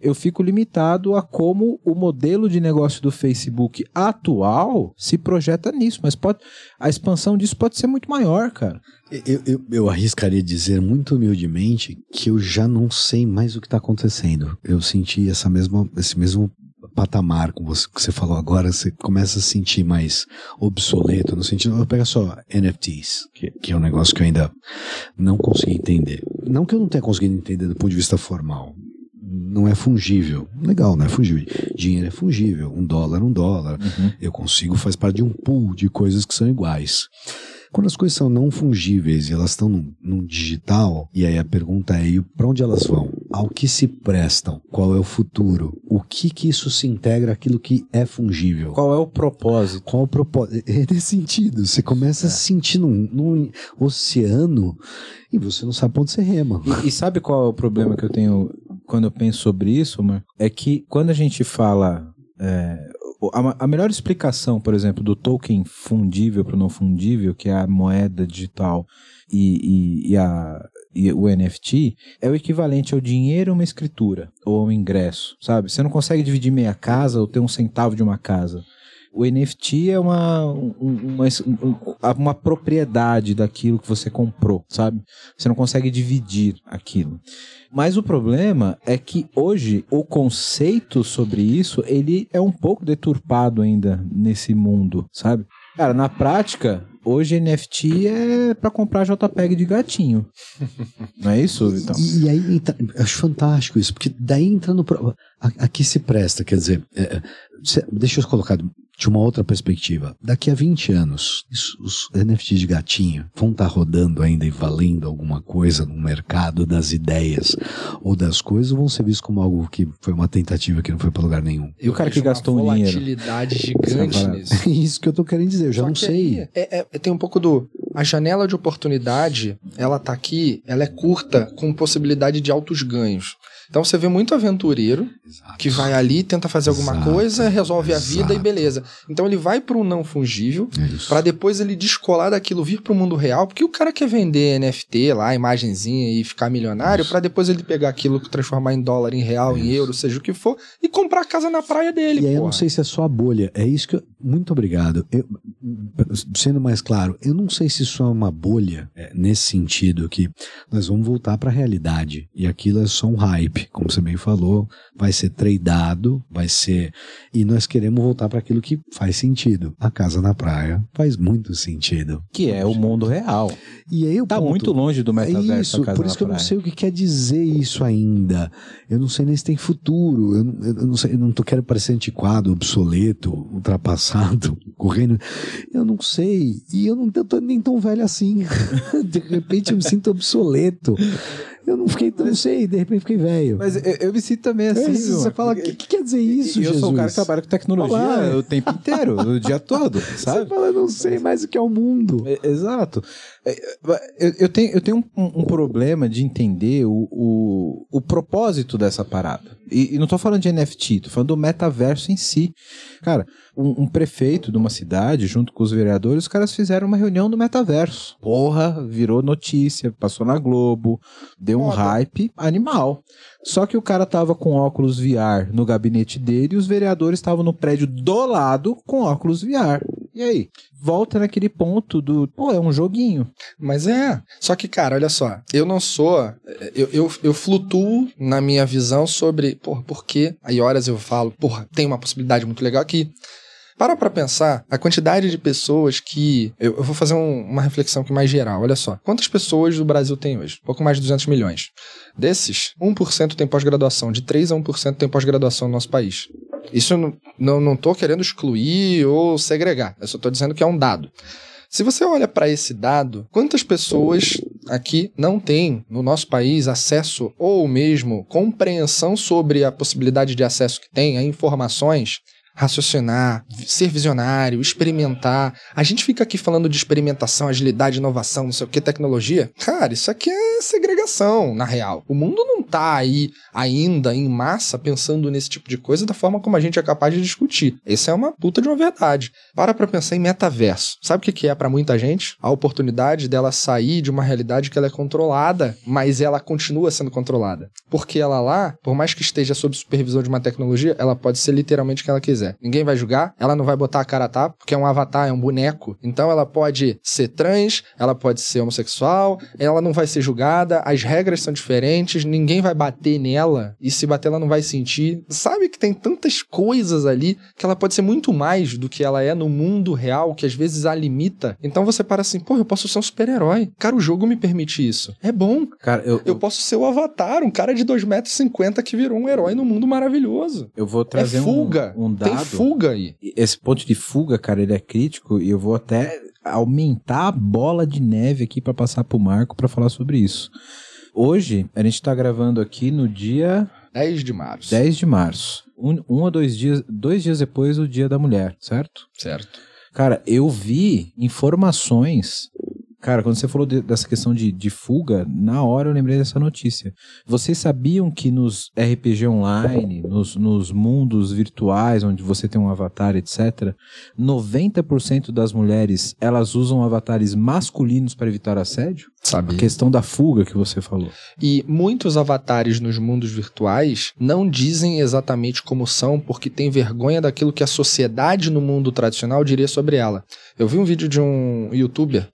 eu fico limitado a como o modelo de negócio do Facebook atual se projeta nisso, mas pode, a expansão disso pode ser muito maior, cara. Eu, eu, eu arriscaria dizer muito humildemente que eu já não sei mais o que está acontecendo. Eu senti essa mesma, esse mesmo patamar com você que você falou agora, você começa a se sentir mais obsoleto no sentido, pega só NFTs, que, que é um negócio que eu ainda não consegui entender. Não que eu não tenha conseguido entender do ponto de vista formal, não é fungível. Legal, não é fungível. Dinheiro é fungível. Um dólar, um dólar. Uhum. Eu consigo, faz parte de um pool de coisas que são iguais. Quando as coisas são não fungíveis e elas estão num, num digital, e aí a pergunta é: para onde elas vão? Ao que se prestam? Qual é o futuro? O que que isso se integra àquilo que é fungível? Qual é o propósito? Qual é o propósito? É nesse sentido. Você começa é. a se sentir num, num, oceano e você não sabe pra onde você rema. E, e sabe qual é o problema que eu tenho quando eu penso sobre isso, Marco? É que quando a gente fala. É, a, a, melhor explicação, por exemplo, do token fundível para o não fundível, que é a moeda digital e, e, e, a, e o NFT, é o equivalente ao dinheiro uma escritura ou um ingresso, sabe? Você não consegue dividir meia casa ou ter um centavo de uma casa. O NFT é uma, uma, uma, propriedade daquilo que você comprou, sabe? Você não consegue dividir aquilo. Mas o problema é que hoje o conceito sobre isso, ele é um pouco deturpado ainda nesse mundo, sabe? Cara, na prática, hoje NFT é para comprar JPEG de gatinho. Não é isso, Vitão? E, e aí, entra, acho fantástico isso, porque daí entra no. Aqui se presta, quer dizer, é deixa eu colocar de uma outra perspectiva. Daqui a 20 anos, os NFTs de gatinho vão estar tá rodando ainda e valendo alguma coisa no mercado das ideias ou das coisas, ou vão ser vistos como algo que foi uma tentativa que não foi para lugar nenhum? E o cara que gastou um dinheiro? volatilidade gigante nisso. É isso que eu tô querendo dizer, eu já Só não sei. É, é, tem um pouco do a janela de oportunidade, ela tá aqui, ela é curta, com possibilidade de altos ganhos. Então você vê muito aventureiro Exato. que vai ali, tenta fazer alguma Exato. coisa, resolve a vida e Exato. beleza. Então ele vai pro não fungível, É. Pra depois ele descolar daquilo, vir pro mundo real, porque o cara quer vender NFT lá, imagenzinha e ficar milionário, pra depois ele pegar aquilo, transformar em dólar, em real, em euro, seja o que for, e comprar a casa na praia dele, E aí eu não sei se é só a bolha. É isso que eu... Muito obrigado. Eu- sendo mais claro, eu não sei se isso é uma bolha é, nesse sentido que nós vamos voltar para a realidade. E aquilo é só um hype, como você bem falou, vai ser tradeado, vai ser. E nós queremos voltar para aquilo que faz sentido. A casa na praia faz muito sentido. Que é o mundo real. E aí o Tá ponto- muito longe do é metaverso isso, a casa por isso que eu não praia. sei o que quer dizer isso ainda. Eu não sei nem se tem futuro. Eu, não- eu não sei, eu não tô quero parecer antiquado, obsoleto, ultrapassado, correndo. Eu não sei. E eu não tô nem tão velho assim. de repente eu me sinto obsoleto. Eu não fiquei, não sei, de repente fiquei velho. Mas eu, eu me sinto também assim. É isso, você fala, o que, que quer dizer isso, eu Jesus? sou um cara que trabalha com tecnologia Olá. o tempo inteiro, o dia todo, Você sabe? fala, eu não sei mais o que é o mundo. É, Exato. É, Eu, eu tenho, eu tenho um, um problema de entender o, o, o propósito dessa parada. E, e não tô falando de NFT, tô falando do metaverso em si. Cara, um, um prefeito de uma cidade, junto com os vereadores, os caras fizeram uma reunião no metaverso. Porra, virou notícia, passou na Globo, deu um hype animal. Só que o cara tava com óculos VR no gabinete dele e os vereadores estavam no prédio do lado com óculos VR. E aí? Volta naquele ponto do, pô, é um joguinho. Mas é. Só que, cara, olha só. Eu não sou. Eu, eu, eu flutuo na minha visão sobre, porra, por quê? Aí horas eu falo, porra, tem uma possibilidade muito legal aqui. Para pra pensar a quantidade de pessoas que. Eu, eu vou fazer um- uma reflexão aqui mais geral. Olha só. Quantas pessoas o Brasil tem hoje? Pouco mais de 200 milhões. Desses, 1% tem pós-graduação. De 3 a 1% tem pós-graduação no nosso país. Isso não, não, não querendo excluir ou segregar. Eu só tô dizendo que é um dado. Se você olha para esse dado, quantas pessoas aqui não têm no nosso país acesso ou mesmo compreensão sobre a possibilidade de acesso que tem a informações? Raciocinar, ser visionário, experimentar. A gente fica aqui falando de experimentação, agilidade, inovação, não sei o que, tecnologia. Cara, isso aqui é segregação, na real. O mundo não tá aí ainda em massa pensando nesse tipo de coisa da forma como a gente é capaz de discutir. Essa é uma puta de uma verdade. Para pra pensar em metaverso. Sabe o que que é para muita gente? A oportunidade dela sair de uma realidade que ela é controlada, mas ela continua sendo controlada. Porque ela lá, por mais que esteja sob supervisão de uma tecnologia, ela pode ser literalmente quem ela quiser. Ninguém vai julgar, ela não vai botar a cara a tapa, porque é um avatar, é um boneco. Então ela pode ser trans, ela pode ser homossexual, ela não vai ser julgada, as regras são diferentes, ninguém vai bater nela, e se bater ela não vai sentir. Sabe que tem tantas coisas ali que ela pode ser muito mais do que ela é no mundo real, que às vezes a limita. Então você para assim, pô, eu posso ser um super-herói. Cara, o jogo me permite isso. É bom. Cara, eu, Eu posso ser o Avatar, um cara de 2,50m que virou um herói no mundo maravilhoso. eu vou É trazer um- fuga. um, Tem dado. Fuga aí. Esse ponto de fuga, cara, ele é crítico e eu vou até aumentar a bola de neve aqui pra passar pro Marco pra falar sobre isso. Hoje, a gente tá gravando aqui no dia 10 de março. 10 de março. Um, um ou dois dias, dois dias depois do Dia da Mulher, certo? Certo. Cara, eu vi informações. Cara, quando você falou de- dessa questão de, de fuga, na hora eu lembrei dessa notícia. Vocês sabiam que nos RPG online, nos, nos mundos virtuais, onde você tem um avatar, etc., 90% das mulheres elas usam avatares masculinos para evitar assédio? A Sabe? questão da fuga que você falou. E muitos avatares nos mundos virtuais não dizem exatamente como são porque tem vergonha daquilo que a sociedade no mundo tradicional diria sobre ela. Eu vi um vídeo de um youtuber,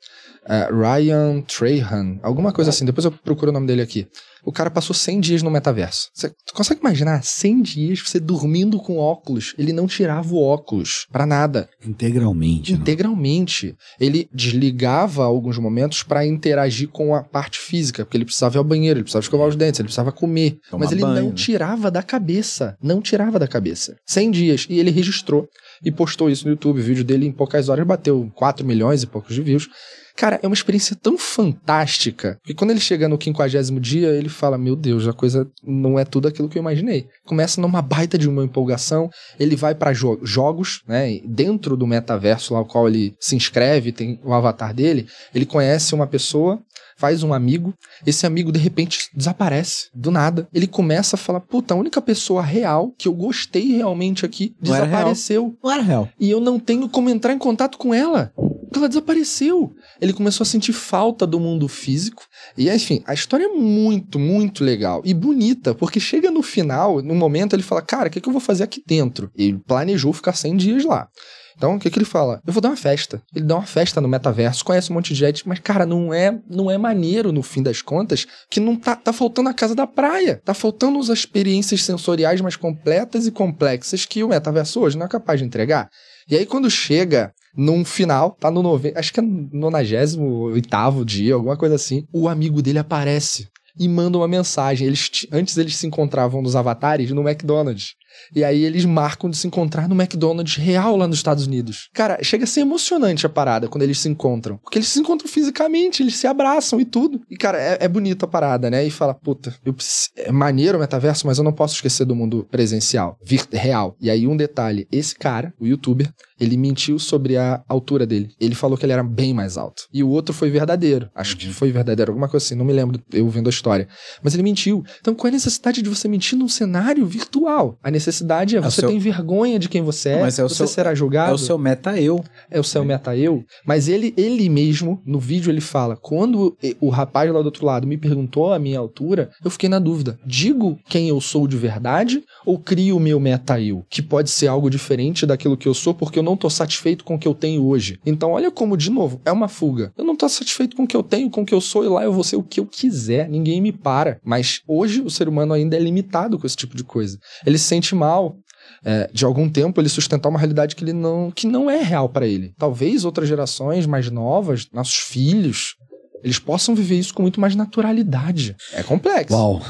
eh, Ryan Trahan, alguma coisa assim, depois eu procuro o nome dele aqui. O cara passou 100 dias no metaverso. Você consegue imaginar 100 dias você dormindo com óculos? Ele não tirava o óculos pra nada. Integralmente. né? Integralmente. Ele desligava alguns momentos para interagir com a parte física, porque ele precisava ir ao banheiro, ele precisava escovar os dentes, ele precisava comer. Tomar mas ele banho, não né? tirava da cabeça. Não tirava da cabeça. 100 dias. E ele registrou e postou isso no YouTube. O vídeo dele em poucas horas bateu 4 milhões e poucos de views. Cara, é uma experiência tão fantástica que quando ele chega no quinquagésimo dia, ele fala: Meu Deus, a coisa não é tudo aquilo que eu imaginei. Começa numa baita de uma empolgação, ele vai para jo jogos, né? Dentro do metaverso lá, o qual ele se inscreve, tem o avatar dele, ele conhece uma pessoa faz um amigo, esse amigo de repente desaparece, do nada. Ele começa a falar: puta, a única pessoa real que eu gostei realmente aqui Não era desapareceu. Não era real. E eu não tenho como entrar em contato com ela. Porque ela desapareceu. Ele começou a sentir falta do mundo físico. E, enfim, a história é muito, muito legal. E bonita, porque chega no final, no momento, ele fala: Cara, o que, que eu vou fazer aqui dentro? Ele planejou ficar 100 dias lá. Então, o que, que ele fala? Eu vou dar uma festa. Ele dá uma festa no metaverso, conhece um monte de gente, mas, cara, não é não é maneiro, no fim das contas, que não tá, tá faltando a casa da praia. Tá faltando as experiências sensoriais mais completas e complexas que o metaverso hoje não é capaz de entregar. E aí, quando chega num final, tá no nove... acho que é no 98 dia, alguma coisa assim, o amigo dele aparece e manda uma mensagem. Eles, antes eles se encontravam nos avatares no McDonald's. E aí eles marcam de se encontrar no McDonald's real lá nos Estados Unidos. Cara, chega a ser emocionante a parada quando eles se encontram. Porque eles se encontram fisicamente, eles se abraçam e tudo. E, cara, é, é bonita a parada, né? E fala, puta, preciso... é maneiro o metaverso, mas eu não posso esquecer do mundo presencial, real. E aí um detalhe, esse cara, o youtuber, ele mentiu sobre a altura dele. Ele falou que ele era bem mais alto. E o outro foi verdadeiro. Acho que foi verdadeiro, alguma coisa assim, não me lembro eu vendo a história. Mas ele mentiu. Então qual é a necessidade de você mentir num cenário virtual? A necessidade é, você seu- tem vergonha de quem você é, Não, mas é o você seu- será julgado. É o seu meta-eu. É o seu meta-eu. Mas ele, ele mesmo, no vídeo, ele fala: quando o rapaz lá do outro lado me perguntou a minha altura, eu fiquei na dúvida. Digo quem eu sou de verdade ou crio o meu meta-eu? Que pode ser algo diferente daquilo que eu sou, porque eu não tô satisfeito com o que eu tenho hoje. Então, olha como, de novo, é uma fuga. Eu não tô satisfeito com o que eu tenho, com o que eu sou, e lá eu vou ser o que eu quiser. Ninguém me para. Mas hoje o ser humano ainda é limitado com esse tipo de coisa. Ele se sente mal é, de algum tempo ele sustentar uma realidade que ele não que não é real para ele. Talvez outras gerações mais novas, nossos filhos, eles possam viver isso com muito mais naturalidade. É complexo. Uau.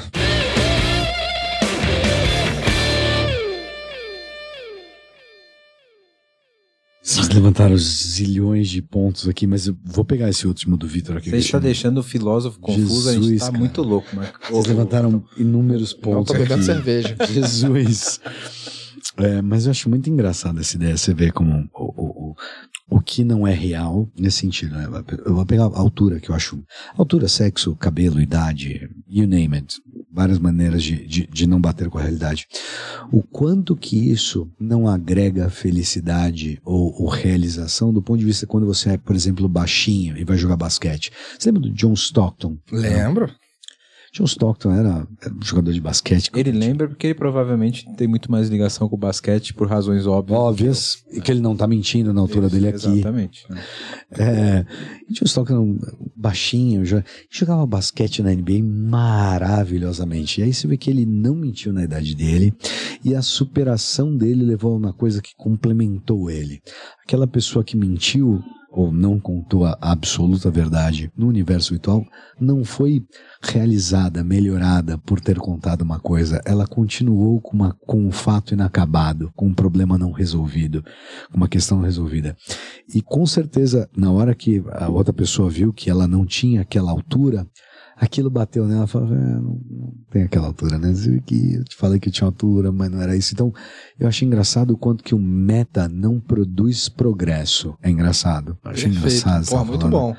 Vocês levantaram zilhões de pontos aqui, mas eu vou pegar esse último do Vitor aqui. Você está deixando o filósofo confuso, a gente Jesus, tá cara. muito louco, Marco. Vocês levantaram inúmeros Não pontos tô bebendo aqui. cerveja. Jesus. É, mas eu acho muito engraçada essa ideia, você vê como o, o, o, o que não é real nesse sentido. Né? Eu vou pegar a altura, que eu acho. Altura, sexo, cabelo, idade, you name it. Várias maneiras de, de, de não bater com a realidade. O quanto que isso não agrega felicidade ou, ou realização do ponto de vista quando você é, por exemplo, baixinho e vai jogar basquete. Você lembra do John Stockton? Lembro. John Stockton era, era um jogador de basquete. Ele lembra porque ele provavelmente tem muito mais ligação com o basquete por razões óbvias. óbvias e que ele não tá mentindo na altura Isso, dele aqui. Exatamente. É, e John Stockton baixinho, jo- jogava basquete na NBA maravilhosamente. E aí você vê que ele não mentiu na idade dele e a superação dele levou a uma coisa que complementou ele. Aquela pessoa que mentiu ou não contou a absoluta verdade no universo virtual não foi realizada, melhorada por ter contado uma coisa. Ela continuou com, uma, com um fato inacabado, com um problema não resolvido, com uma questão resolvida. E com certeza, na hora que a outra pessoa viu que ela não tinha aquela altura, aquilo bateu nela e falou: é, não, não tem aquela altura, né? Eu te falei que eu tinha altura, mas não era isso. Então, eu achei engraçado o quanto que o meta não produz progresso. É engraçado. Eu achei Perfeito. engraçado. Pô, muito falando. bom.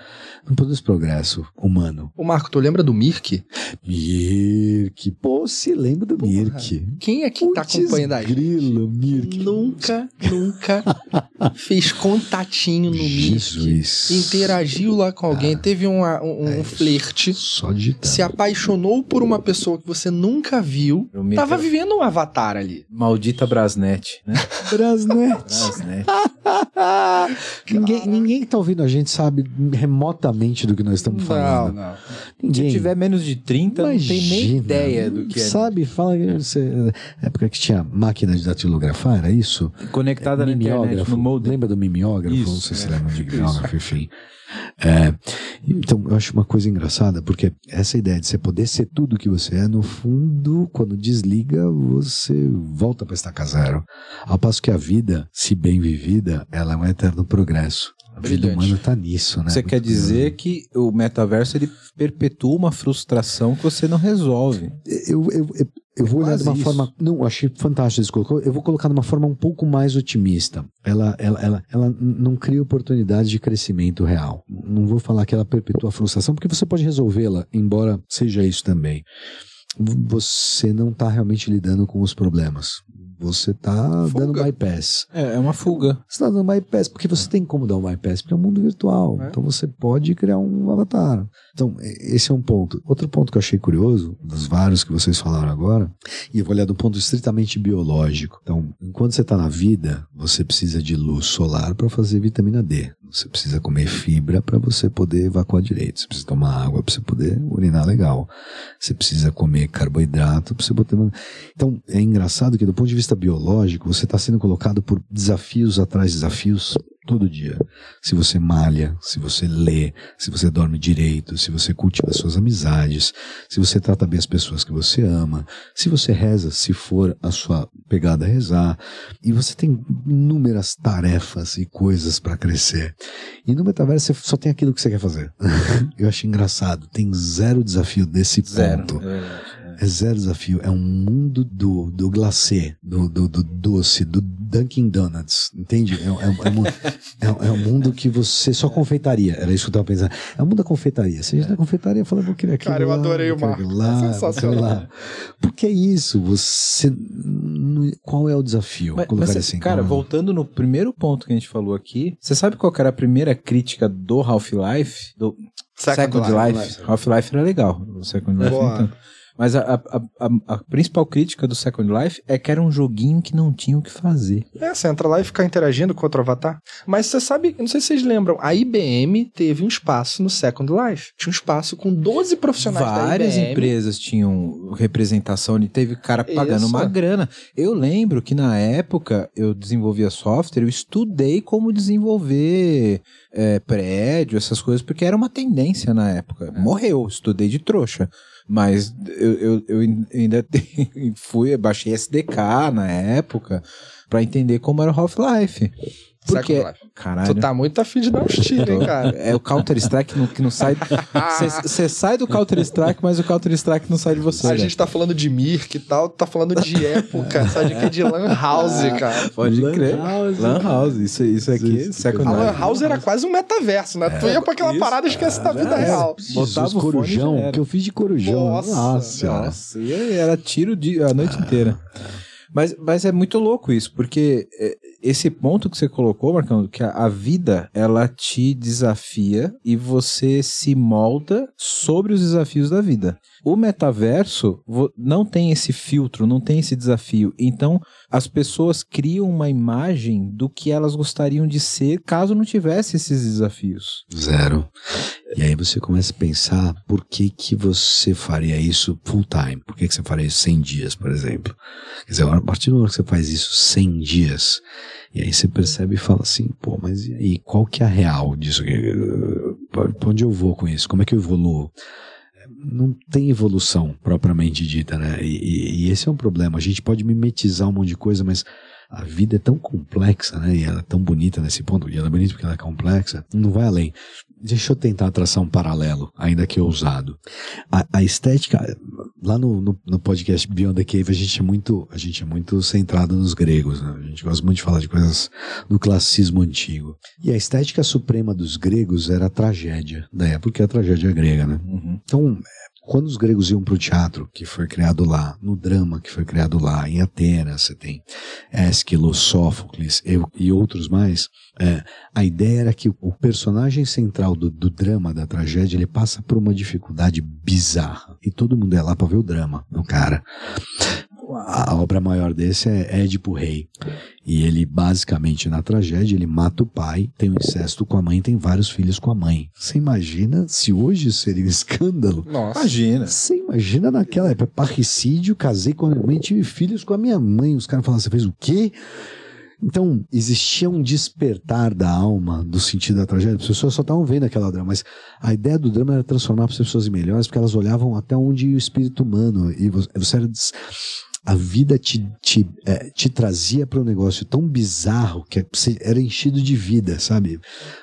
Não produz progresso humano. Ô Marco, tu lembra do Mirk? Mirk. Pô, se lembra do Porra. Mirk. Quem é que tá Putz, acompanhando a gente? grilo, Mirk. Nunca, nunca fez contatinho no Mirk. Jesus. Interagiu lá com alguém, teve uma- um, um É isso. flerte. Só digitando. se apaixonou por uma pessoa que você nunca viu, Mirk tava era- vivendo um avatar ali. Maldita Brasnet, né? Brasnet. Brasnet. ninguém, ninguém que tá ouvindo a gente sabe remotamente do que nós estamos falando. não. Se Ninguém. tiver menos de 30, não tem nem Imagina. ideia do que é. Sabe, fala que você. Época que tinha máquina de datilografar, era isso? Conectada na internet, no modem. Lembra do mimeógrafo? Isso, não sei se é. lembra de mimeógrafo, enfim. É, então, eu acho uma coisa engraçada, porque essa ideia de você poder ser tudo que você é, no fundo, quando desliga, você volta para estaca zero. Ao passo que a vida, se bem vivida, ela é um eterno progresso. A vida Brilhante. humana tá nisso, né? Você Muito quer dizer que o metaverso ele perpetua uma frustração que você não resolve. Eu, eu, eu, eu vou olhar de uma isso. forma. Não, achei fantástico isso colocou. Eu vou colocar de uma forma um pouco mais otimista. Ela, ela, ela, ela não cria oportunidade de crescimento real. Não vou falar que ela perpetua a frustração, porque você pode resolvê-la, embora seja isso também. Você não está realmente lidando com os problemas. Você está Fuga. dando bypass. É, é uma fuga. Você está dando bypass, porque você tem como dar um bypass, porque é um mundo virtual. É. Então você pode criar um avatar. Então, esse é um ponto. Outro ponto que eu achei curioso, dos vários que vocês falaram agora, e eu vou olhar do ponto estritamente biológico. Então, enquanto você está na vida, você precisa de luz solar para fazer vitamina D. Você precisa comer fibra para você poder evacuar direito. Você precisa tomar água para você poder urinar legal. Você precisa comer carboidrato para você poder. Então, é engraçado que do ponto de vista biológico, você está sendo colocado por desafios atrás de desafios todo dia. Se você malha, se você lê, se você dorme direito, se você cultiva suas amizades, se você trata bem as pessoas que você ama, se você reza, se for a sua pegada rezar, e você tem inúmeras tarefas e coisas para crescer. E no metaverso você só tem aquilo que você quer fazer. Eu acho engraçado, tem zero desafio desse Zero. ponto. É é. É zero desafio. É um mundo do, do glacê, do, do, do doce, do Dunkin' Donuts. Entende? É, é, é, um, é, é um mundo que você só confeitaria. Era isso que eu tava pensando. É o mundo da confeitaria. Se a gente na confeitaria fala, vou querer aquilo. Cara, eu lá, adorei o Marco. Lá, É sensacional. lá. Porque é isso. Você. Qual é o desafio? Mas, Colocar mas, assim, cara, qual é? voltando no primeiro ponto que a gente falou aqui, você sabe qual era a primeira crítica do Half-Life? Do Second Second, Life. Life? Half-Life era legal, o Second Life Boa. tanto. Mas a, a, a, a- principal crítica do Second Life é que era um joguinho que não tinha o que fazer. É, você entra lá e fica interagindo com outro avatar. Mas você sabe, não sei se vocês lembram, a IBM teve um espaço no Second Life. Tinha um espaço com 12 profissionais Várias da IBM. empresas tinham representação e teve cara pagando Isso. uma grana. Eu lembro que na época eu desenvolvia software, eu estudei como desenvolver é, prédio, essas coisas, porque era uma tendência na época. Morreu, estudei de trouxa. Mas eu, eu, eu ainda fui, baixei SDK na época pra entender como era o Half-Life. Porque, Life. caralho. Tu tá muito afim de dar uns tiros, hein, cara? É o Counter-Strike que não, que não sai. Você sai do Counter-Strike, mas o Counter-Strike não sai de você. A né? gente tá falando de Mirk e tal, tá falando de época, só de que é de Lan House, cara. Pode Lan crer. House. Lan House. Isso, isso aqui, Isso, Second A Lan. House era quase um metaverso, né? tu ia pra aquela isso, parada e esquece da vida é. real. Botava Jesus, o corujão, que eu fiz de corujão. Nossa, Nossa. Nossa, e aí era tiro de, a noite inteira. Mas, mas é muito louco isso, porque é, esse ponto que você colocou, Marcão, que a, a vida, ela te desafia e você se molda sobre os desafios da vida. O metaverso não tem esse filtro, não tem esse desafio. Então, as pessoas criam uma imagem do que elas gostariam de ser caso não tivesse esses desafios. Zero. E aí você começa a pensar por que que você faria isso full time? Por que que você faria isso 100 dias, por exemplo? Quer dizer, a partir do momento que você faz isso 100 dias, e aí você percebe e fala assim, pô, mas e aí, qual que é a real disso? Pra onde eu vou com isso? Como é que eu evoluo? Não tem evolução propriamente dita, né? E, e- e esse é um problema. A gente pode mimetizar um monte de coisa, mas a vida é tão complexa, né? E ela é tão bonita nesse ponto. E ela é bonita porque ela é complexa. Não vai além. Deixa eu tentar traçar um paralelo, ainda que ousado. A, a estética, lá no, no, no podcast Beyond the Cave, a gente é muito, a gente é muito centrado nos gregos, né? A gente gosta muito de falar de coisas do classicismo antigo. E a estética suprema dos gregos era a tragédia da época, que é a tragédia grega, né? Então, quando os gregos iam para o teatro, que foi criado lá, no drama, que foi criado lá, em Atenas, você tem Ésquilo, Sófocles e, e outros mais, é, a ideia era que o personagem central do, do drama, da tragédia, ele passa por uma dificuldade bizarra. E todo mundo é lá para ver o drama do cara. A, obra maior desse é Édipo Rei. E ele, basicamente, na tragédia, ele mata o pai, tem um incesto com a mãe, tem vários filhos com a mãe. Você imagina se hoje seria um escândalo? Nossa. Imagina. Você imagina naquela época, parricídio, casei com a minha mãe, tive filhos com a minha mãe. Os caras falavam, você fez o quê? Então, existia um despertar da alma do sentido da tragédia. As pessoas só estavam vendo aquela drama, mas a ideia do drama era transformar as pessoas em melhores, porque elas olhavam até onde ia o espírito humano. E você você era des- a vida te, te, é, te trazia para um negócio tão bizarro que você era enchido de vida, sabe?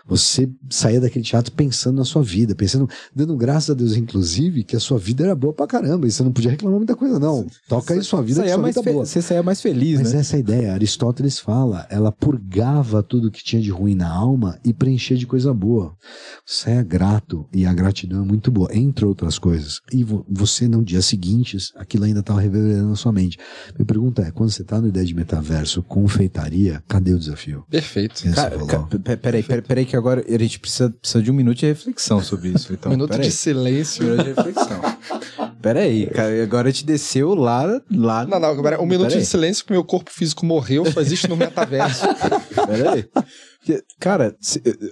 Você saía daquele teatro pensando na sua vida, pensando, dando graças a Deus, inclusive, que a sua vida era boa pra caramba e você não podia reclamar muita coisa, não. Toca aí sua vida, que sua mais vida é boa. Você saía mais feliz, Mas né? essa é ideia, Aristóteles fala, ela purgava tudo que tinha de ruim na alma e preenchia de coisa boa. Você é grato e a gratidão é muito boa, entre outras coisas. E vo- você, no dia seguinte, aquilo ainda estava reverberando na sua mente. Minha pergunta é, quando você está no ideia de metaverso, confeitaria, cadê o desafio? Perfeito. Cara, falou. ca- pe- peraí, peraí, peraí, que agora a gente precisa, precisa de um minuto de reflexão sobre isso. Então, Um minuto peraí. de silêncio. Um minuto de reflexão. Peraí, cara, agora te desceu lá, lá. Não, não, agora, um minuto Peraí. de silêncio que meu corpo físico morreu só existe no metaverso. Peraí. Cara,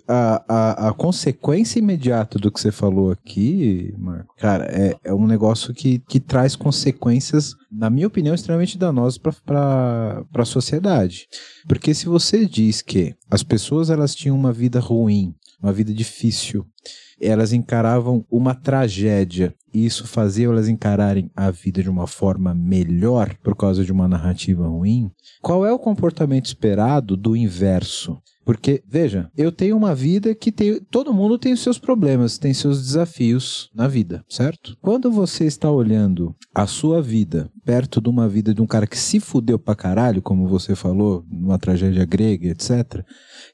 a, a, a consequência imediata do que você falou aqui, Marco, cara, é, é um negócio que, que traz consequências, na minha opinião, extremamente danosas para a sociedade. Porque se você diz que as pessoas elas tinham uma vida ruim, uma vida difícil, elas encaravam uma tragédia e isso fazia elas encararem a vida de uma forma melhor por causa de uma narrativa ruim, qual é o comportamento esperado do inverso? Porque, veja, eu tenho uma vida que tem. Todo mundo tem os seus problemas, tem seus desafios na vida, certo? Quando você está olhando a sua vida perto de uma vida de um cara que se fudeu pra caralho, como você falou, numa tragédia grega, etc.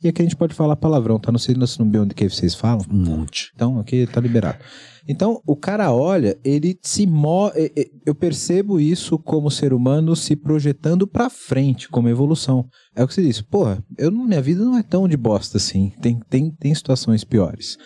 E aqui a gente pode falar palavrão, tá? Não sei se no Beyond que vocês falam. Um monte. Então, aqui tá liberado. Então, o cara olha, ele se mo e- e- Eu percebo isso como ser humano se projetando pra frente, como evolução. É o que você disse. Porra, eu, minha vida não é tão de bosta assim. Tem, tem, tem situações piores.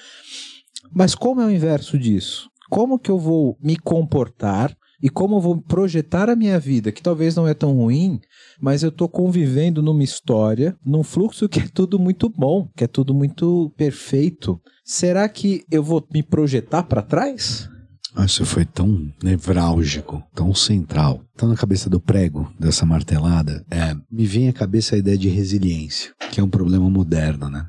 Mas como é o inverso disso? Como que eu vou me comportar e como eu vou projetar a minha vida, que talvez não é tão ruim, mas eu tô convivendo numa história, num fluxo que é tudo muito bom, que é tudo muito perfeito. Será que eu vou me projetar para trás? Ah, Isso foi tão nevrálgico, tão central, tão na cabeça do prego dessa martelada. É, me vem à cabeça a ideia de resiliência, que é um problema moderno, né?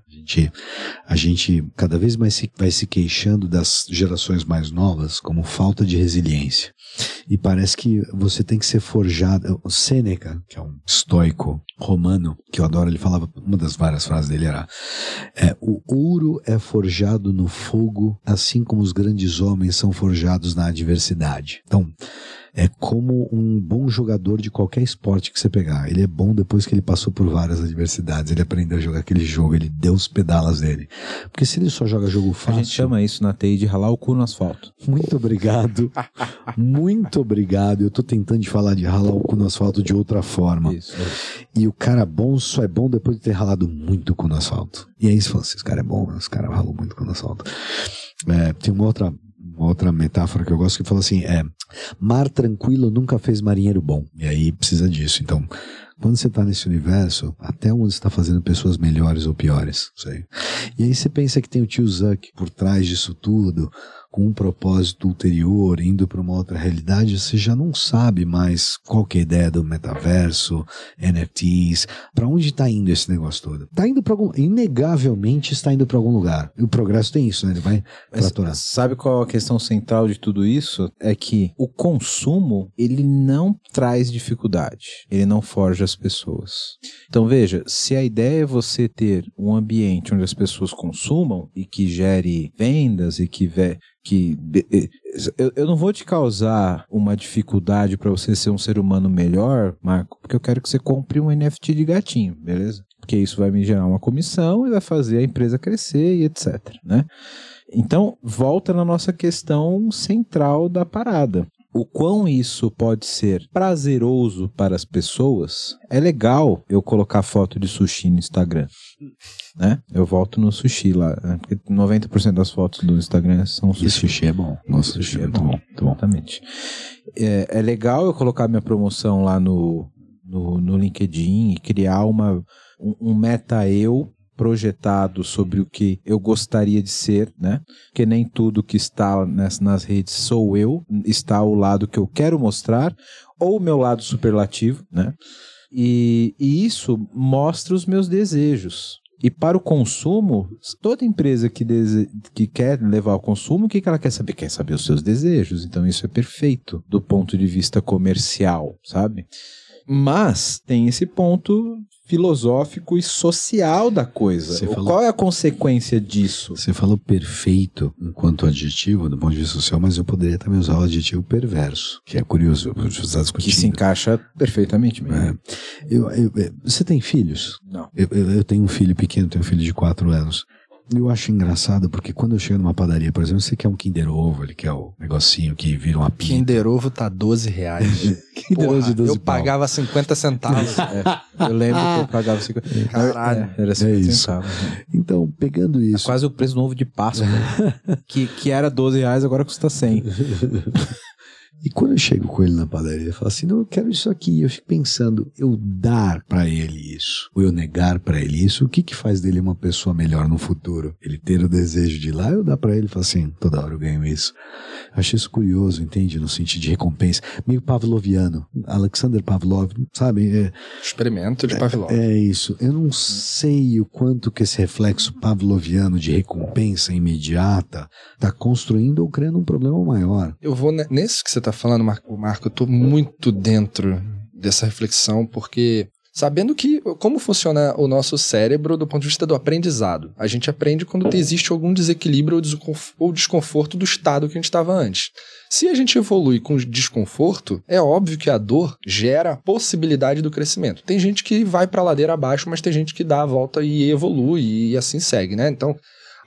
A gente, cada vez mais se, vai se queixando das gerações mais novas como falta de resiliência. E parece que você tem que ser forjado. O Sêneca, que é um estoico romano, que eu adoro, ele falava, uma das várias frases dele era: é, o ouro é forjado no fogo, assim como os grandes homens são forjados na adversidade. Então, é como um bom jogador de qualquer esporte que você pegar. Ele é bom depois que ele passou por várias adversidades, ele aprendeu a jogar aquele jogo, ele deu os pedalas dele. Porque se ele só joga jogo A fácil. gente chama isso na TI de ralar o cu no asfalto. Muito obrigado. Muito obrigado. Eu tô tentando de falar de ralar o cu no asfalto de outra forma. Isso. E o cara bom só é bom depois de ter ralado muito com no asfalto. E aí você fala assim, esse cara é bom, esse cara ralou muito com no asfalto. É, tem uma outra, uma outra metáfora que eu gosto que fala assim, é mar tranquilo nunca fez marinheiro bom. E aí precisa disso. Então, quando você está nesse universo, até onde está fazendo pessoas melhores ou piores. Sei. E aí você pensa que tem o tio Zuck por trás disso tudo, com um propósito ulterior, indo para uma outra realidade, você já não sabe mais qual é a ideia do metaverso, NFTs, para onde está indo esse negócio todo. Tá indo para algum, inegavelmente está indo para algum lugar. E o progresso tem isso, né? Ele vai tratorar. sabe qual a questão central de tudo isso? É que o consumo, ele não traz dificuldade. Ele não forja as pessoas. Então veja, se a ideia é você ter um ambiente onde as pessoas consumam e que gere vendas e que que eu, eu não vou te causar uma dificuldade para você ser um ser humano melhor, Marco, porque eu quero que você compre um NFT de gatinho, beleza? Porque isso vai me gerar uma comissão e vai fazer a empresa crescer e etc, né? Então, volta na nossa questão central da parada. O quão isso pode ser prazeroso para as pessoas, é legal eu colocar foto de sushi no Instagram. Né? Eu volto no sushi lá. né? Porque 90% das fotos do Instagram são E sushi. sushi é bom. Nossa, Sushi sushi é é bom. bom. Exatamente. É, é legal eu colocar minha promoção lá no, no, no LinkedIn e criar uma, um, um meta-eu projetado sobre o que eu gostaria de ser, né? Porque nem tudo que está nas, nas redes sou eu, está ao lado que eu quero mostrar, ou o meu lado superlativo, né? E, e isso mostra os meus desejos. E para o consumo, toda empresa que, dese... que quer levar ao consumo, o que, que ela quer saber? Quer saber os seus desejos. Então isso é perfeito do ponto de vista comercial, sabe? Mas tem esse ponto filosófico e social da coisa. Você O- falou- Qual é a consequência disso? Você falou perfeito enquanto adjetivo, do ponto de vista social, mas eu poderia também usar o adjetivo perverso, que é curioso, Que se encaixa perfeitamente mesmo. É. Eu- eu- eu- você tem filhos? Não. Eu, tenho um filho pequeno, tenho um filho de 4 anos. Eu acho engraçado porque quando eu chego numa padaria, por exemplo, você quer um Kinder Ovo, ele quer o negocinho que vira uma pinta. Kinder Ovo tá 12 reais. Kinder Ovo de 12 eu pau. pagava 50 centavos. Eu lembro que eu pagava 50 Caralho. É, era 50 isso. centavos. Então, pegando isso, Quase o preço do ovo de Páscoa. que, que era 12 reais, agora custa 100. E quando eu chego com ele na padaria, ele fala assim: não, eu quero isso aqui. Eu fico pensando, eu dar pra ele isso, ou eu negar pra ele isso, o que que faz dele uma pessoa melhor no futuro? Ele ter o desejo de ir lá, eu dar pra ele e falar assim: toda hora eu ganho isso. Eu achei isso curioso, entende? No sentido de recompensa. Meio pavloviano. Alexander Pavlov, sabe? É, Experimento de Pavlov. é isso. Eu não sei o quanto que esse reflexo pavloviano de recompensa imediata tá construindo ou criando um problema maior. Eu vou ne- nesse que você tá falando, Marco, Marco, eu tô muito dentro dessa reflexão, porque sabendo que como funciona o nosso cérebro do ponto de vista do aprendizado. A gente aprende quando existe algum desequilíbrio ou desconf- ou desconforto do estado que a gente estava antes. Se a gente evolui com desconforto, é óbvio que a dor gera possibilidade do crescimento. Tem gente que vai para a ladeira abaixo, mas tem gente que dá a volta e evolui e assim segue, né? Então,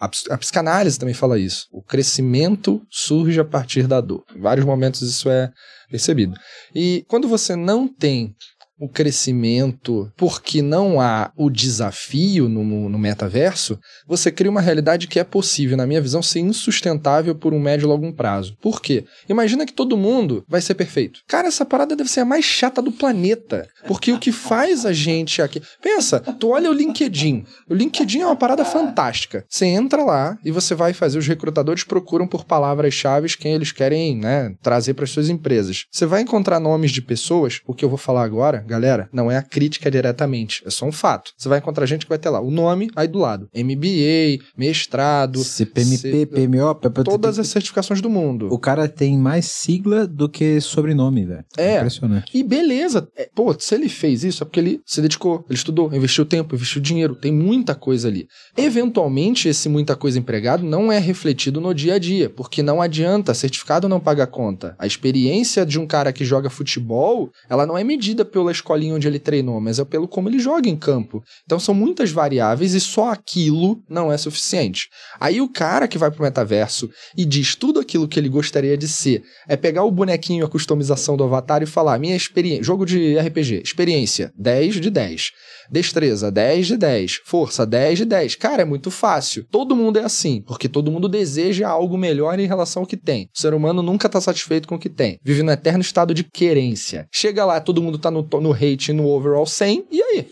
a, ps- a psicanálise também fala isso. O crescimento surge a partir da dor. Em vários momentos isso é percebido. E quando você não tem o crescimento porque não há o desafio no, no metaverso, você cria uma realidade que é possível, na minha visão, ser insustentável por um médio e longo prazo. Por quê? Imagina que todo mundo vai ser perfeito. Cara, essa parada deve ser a mais chata do planeta. Porque o que faz a gente aqui. Pensa, tu olha o LinkedIn. O LinkedIn é uma parada fantástica. Você entra lá e você vai fazer. Os recrutadores procuram por palavras-chave quem eles querem né, trazer para as suas empresas. Você vai encontrar nomes de pessoas. O que eu vou falar agora, galera, não é a crítica diretamente. É só um fato. Você vai encontrar gente que vai ter lá o nome aí do lado: MBA, mestrado, CPMP, C- PMO, todas as certificações do mundo. O cara tem mais sigla do que sobrenome, velho. É. Impressionante. E beleza, é, pô, se ele fez isso é porque ele se dedicou, ele estudou, investiu tempo, investiu dinheiro, tem muita coisa ali. Eventualmente, esse muita coisa empregado não é refletido no dia a dia, porque não adianta, certificado não paga conta. A experiência de um cara que joga futebol, ela não é medida pela escolinha onde ele treinou, mas é pelo como ele joga em campo. Então são muitas variáveis e só aquilo não é suficiente. Aí o cara que vai pro metaverso e diz tudo aquilo que ele gostaria de ser, é pegar o bonequinho, a customização do avatar e falar: minha experiência, jogo de RPG, experiência, 10 de 10. Destreza, 10 de 10. Força, 10 de 10. Cara, é muito fácil. Todo mundo é assim, porque todo mundo deseja algo melhor em relação ao que tem. O ser humano nunca tá satisfeito com o que tem. Vive no eterno estado de querência. Chega lá, todo mundo tá no, no hate e no overall 100, e aí?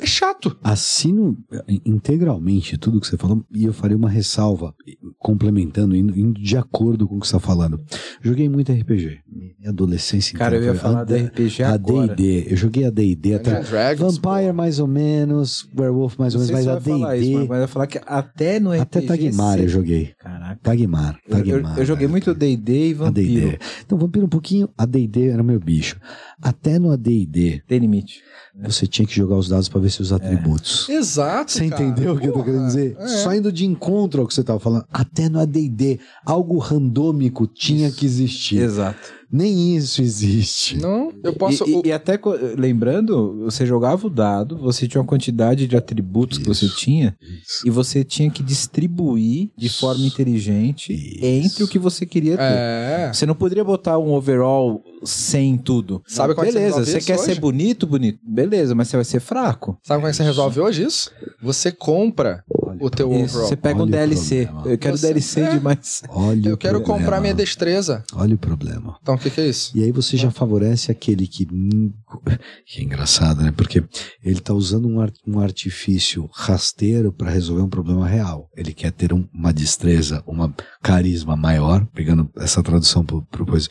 É chato. Assino integralmente tudo que você falou e eu farei uma ressalva, complementando, indo, indo de acordo com o que você está falando. Joguei muito RPG. Minha adolescência Cara, eu inteira ia foi falar a da RPG A agora. D&D. Eu joguei a D&D até... Dungeons mais ou menos, Werewolf mais ou menos, mas a D&D... mas eu ia falar que até no Até RPG Tagmar eu joguei. Caraca. Tagmar, Eu, eu- Tagmar. eu joguei muito D&D e Vampiro. Então, Vampiro um pouquinho, a D&D era meu bicho. Até no AD&D, Tem limite. Você tinha que jogar os dados para ver seus atributos. Exato. Você cara. entendeu o que eu tô querendo dizer? é. Só indo de encontro ao que você tava falando. Até no AD&D, algo randômico tinha que existir. Exato. Nem isso existe. Não, eu posso. E, o- e- e até lembrando, você jogava o dado, você tinha uma quantidade de atributos que você Isso. tinha Isso. e você tinha que distribuir de Isso. forma inteligente Isso. entre o que você queria ter. É. Você não poderia botar um overall sem tudo. Sabe como é Beleza, você isso quer hoje? ser bonito, bonito. Beleza, mas você vai ser fraco. Sabe como é que você resolve hoje isso? Você compra Olha o teu Isso, overall. você pega um Olha o DLC. problema. Eu quero Você- DLC é. demais. Olha Eu o quero problema. comprar minha destreza. Olha o problema. Então o que, que é isso? E aí você já favorece aquele que. hum, Que é engraçado, né? Porque ele tá usando um, ar- um artifício rasteiro para resolver um problema real. Ele quer ter um- uma destreza, uma carisma maior, pegando essa tradução pro, pro coisa.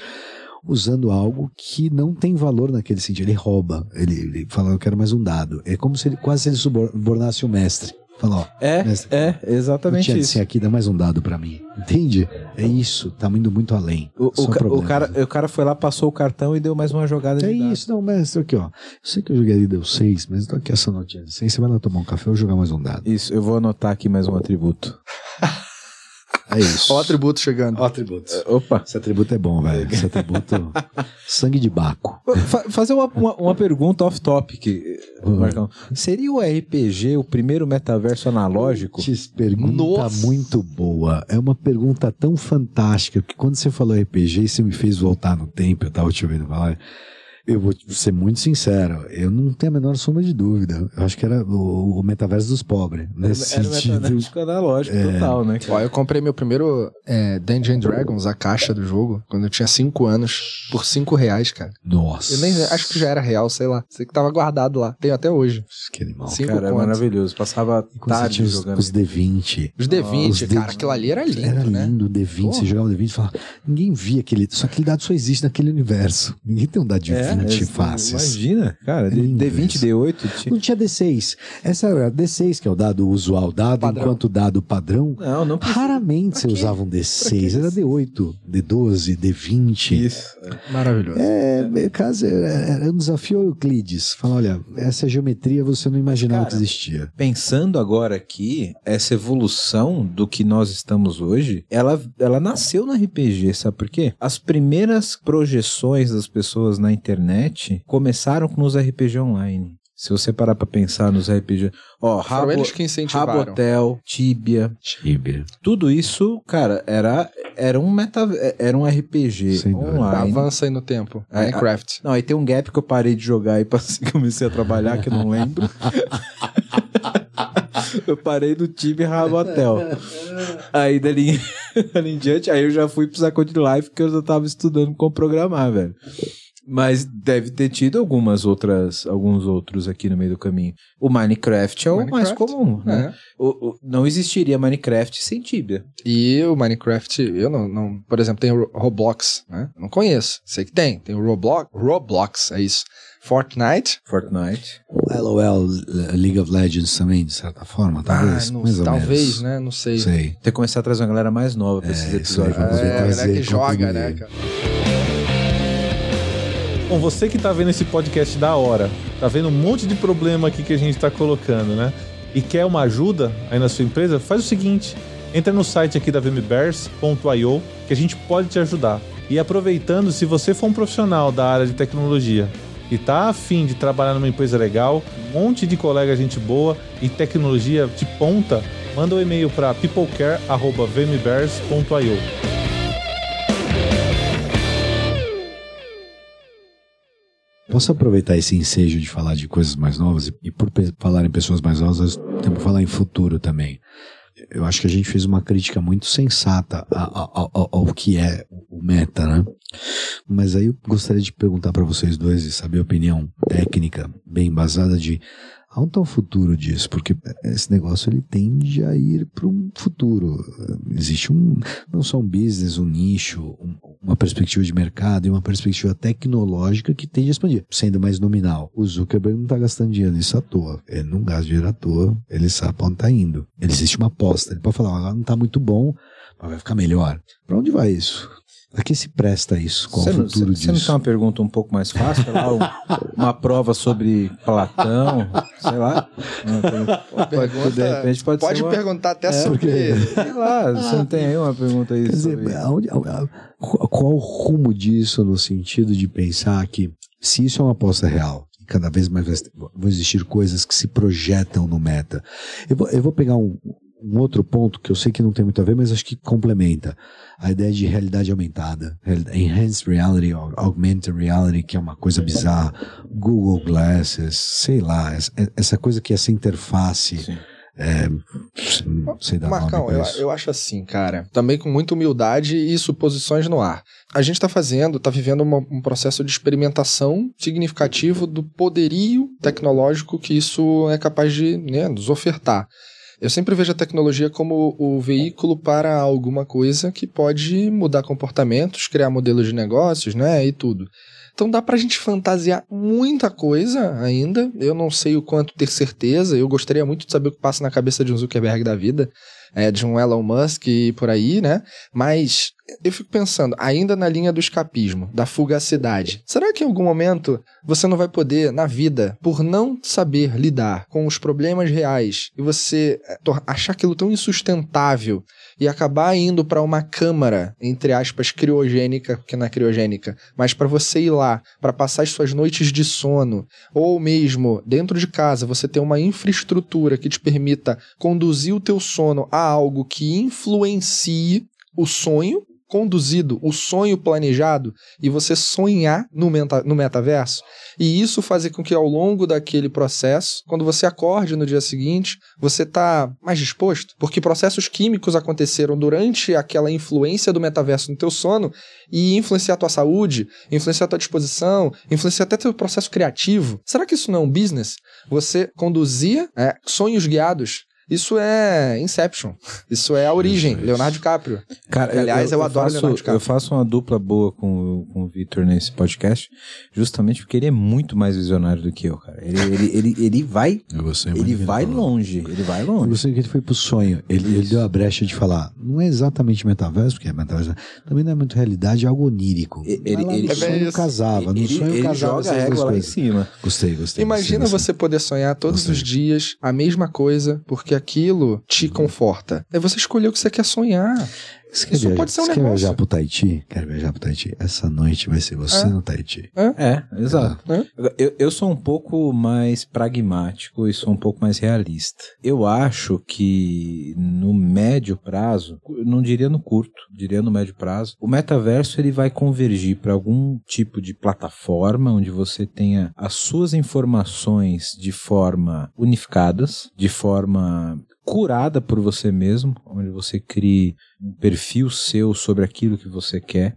Usando algo que não tem valor naquele sentido. Ele rouba. Ele, ele fala, eu quero mais um dado. É como se ele quase ele subornasse o mestre. Fala, ó. É, mestre, é, exatamente isso. aqui, dá mais um dado pra mim. Entende? É isso, tá indo muito além. O, o, ca- o cara, o cara foi lá, passou o cartão e deu mais uma jogada É de dado. isso, não, mestre, aqui, ó. Eu sei que eu joguei ali, deu seis, mas tô aqui essa notinha de seis. Você vai lá tomar um café ou jogar mais um dado. Isso, eu vou anotar aqui mais um atributo. É isso. Ó o atributo chegando. Ó, atributo. Opa. Esse atributo é bom, velho. Esse atributo. sangue de Baco. Fa- fazer uma, uma, uma pergunta off-topic, Uhum. Marcão. Seria o RPG o primeiro metaverso analógico? Putz, pergunta Nossa. muito boa. É uma pergunta tão fantástica que quando você falou RPG, você me fez voltar no tempo, eu tava te ouvindo falar. Eu vou ser muito sincero, eu não tenho a menor sombra de dúvida. Eu acho que era o, o metaverso dos pobres. Nesse Era o sentido. metaverso analógico É. total, né? Ó, eu comprei meu primeiro é, Dungeons and Dragons, a caixa do jogo, quando eu tinha 5 anos, por 5 reais, cara. Nossa. Eu nem acho que já era real, sei lá. Sei que tava guardado lá. Tenho até hoje. Que animal. Cinco Cara, é maravilhoso. Passava você tarde os, jogando. os D20. Os D20, Os cara, D- aquilo ali era lindo, Era né? lindo o D20, você Porra. jogava o D20 e falava, ninguém via aquele, só aquele dado só existe naquele universo. Ninguém tem um dado de 20 é, faces. Imagina, cara. É lindo D20, isso. D8. tinha- Não tinha D6. Essa era D6, que é o dado usual dado, Padrão. enquanto dado padrão. Não, não precisa. Raramente você usava um D6, era D8, D12, D20. Isso. Maravilhoso. É, é, caso, é, era um desafio ao Euclides. Fala, olha, essa geometria você não imaginava Cara, que existia. Pensando agora aqui, essa evolução do que nós estamos hoje, ela, ela nasceu no RPG, sabe por quê? As primeiras projeções das pessoas na internet começaram nos RPG online. Se você parar pra pensar nos RPG, ó, Rabo, que. Rabotel, Tibia, Tibia. tudo isso, cara, era, era um meta, era um RPG Sem online. Avança aí no tempo. É, Minecraft. Não, aí tem um gap que eu parei de jogar e passei- comecei a trabalhar, que eu não lembro. eu parei no time Rabotel. Aí dali, dali em diante, aí eu já fui pro Second Life, porque eu já tava estudando como programar, velho. Mas deve ter tido algumas outras, alguns outros aqui no meio do caminho. O Minecraft é o mais Minecraft, comum, né? É. O- o- não existiria Minecraft sem Tibia. E o Minecraft, eu não, não- Por exemplo, tem o Roblox, né? Não conheço. Sei que tem. Tem o Roblox. Roblox, é isso. Fortnite. Fortnite. O LOL, League of Legends também, de certa forma, talvez. Ah, não- mais talvez, né? Não sei. Sei. Tem que começar a trazer uma galera mais nova pra É, esses isso aí, episódios. vamos ver. É, a galera que joga, né, cara? Bom, você que tá vendo esse podcast da hora, tá vendo um monte de problema aqui que a gente tá colocando, né? E quer uma ajuda aí na sua empresa, faz o seguinte: entra no site aqui da vmbears.io que a gente pode te ajudar. E aproveitando, se você for um profissional da área de tecnologia e tá afim de trabalhar numa empresa legal, um monte de colega gente boa e tecnologia de ponta, manda um e-mail para peoplecare@vmbears.io. Posso aproveitar esse ensejo de falar de coisas mais novas e, por falar em pessoas mais novas, temos que falar em futuro também. Eu acho que a gente fez uma crítica muito sensata a- a- ao, ao que é o meta, né? Mas aí eu gostaria de perguntar para vocês dois e saber a opinião técnica bem embasada de aonde está o futuro disso? Porque esse negócio ele tende a ir para um futuro. Existe um não só um business, um nicho, um- uma perspectiva de mercado e uma perspectiva tecnológica que tende a expandir, sendo mais nominal. O Zuckerberg não está gastando dinheiro nisso à toa. Ele não gasta dinheiro à toa, ele sabe onde está indo. Ele existe uma aposta. Ele pode falar, agora não está muito bom, mas vai ficar melhor. Para onde vai isso? A que se presta isso? Qual Você o não, futuro você não disso? tem uma pergunta um pouco mais fácil? Lá, um- uma prova sobre Platão, sei lá. Uma pergunta- de repente pode, Pode ser uma, perguntar até É, sobre. porque- Sei lá, você não tem aí uma pergunta aí Quer dizer, sobre... aonde- a- qual o rumo disso no sentido de pensar que se isso é uma aposta real, e cada vez mais vão existir coisas que se projetam no meta. Eu vou, eu vou pegar um, um outro ponto que eu sei que não tem muito a ver, mas acho que complementa. A ideia de realidade aumentada, enhanced reality, ou augmented reality, que é uma coisa bizarra, Google Glasses, sei lá, essa, coisa que é essa interface, Sim. é, sei dar Marcão, eu, eu acho assim, cara. Também com muita humildade e suposições no ar. A gente tá fazendo, tá vivendo uma- um processo de experimentação significativo do poderio tecnológico que isso é capaz de né, nos ofertar. Eu sempre vejo a tecnologia como o veículo para alguma coisa que pode mudar comportamentos, criar modelos de negócios, né? E tudo. Então dá pra gente fantasiar muita coisa ainda. Eu não sei o quanto ter certeza. Eu gostaria muito de saber o que passa na cabeça de um Zuckerberg da vida é, de um Elon Musk e por aí, né? Mas eu fico pensando, ainda na linha do escapismo, da fugacidade, será que em algum momento você não vai poder, na vida, por não saber lidar com os problemas reais e você é, achar aquilo tão insustentável e acabar indo para uma câmara, entre aspas, criogênica, porque não é criogênica, mas para você ir lá, para passar as suas noites de sono, ou mesmo dentro de casa, você ter uma infraestrutura que te permita conduzir o teu sono a algo que influencie o sonho conduzido, o sonho planejado e você sonhar no, meta, no metaverso. E isso fazer com que ao longo daquele processo, quando você acorde no dia seguinte, você está mais disposto, porque processos químicos aconteceram durante aquela influência do metaverso no teu sono e influenciar a tua saúde, influenciar a tua disposição, influenciar até teu processo criativo. Será que isso não é um business? Você conduzia é, sonhos guiados isso é Inception. Isso é a origem, isso, Leonardo DiCaprio. Cara, aliás, eu, eu, eu adoro faço, Leonardo DiCaprio. Eu faço uma dupla boa com, com o Victor nesse podcast, justamente porque ele é muito mais visionário do que eu, cara. Ele, ele, ele, ele vai. ele vai longe. Ele vai longe. Eu gostei que ele foi pro sonho. Ele, ele, deu a brecha de falar. Não é exatamente metaverso, porque é metaverso. Também não é muito realidade, é algo onírico. Ele, ele, no é sonho isso. casava. No ele, sonho ele casava. Joga a régua lá em cima. Gostei, gostei. Imagina gostei, você poder sonhar todos gostei. os dias a mesma coisa, porque aquilo te conforta. É você escolher o que você quer sonhar. Você quer Isso viajar, pode ser um você negócio. quer viajar pro Tahiti? Quero viajar pro Tahiti. Essa noite vai ser você é. no Tahiti. É, é exato. É. Eu, eu sou um pouco mais pragmático e sou um pouco mais realista. Eu acho que no médio prazo, não diria no curto, diria no médio prazo, o metaverso ele vai convergir para algum tipo de plataforma onde você tenha as suas informações de forma unificadas, de forma curada por você mesmo, onde você crie um perfil seu sobre aquilo que você quer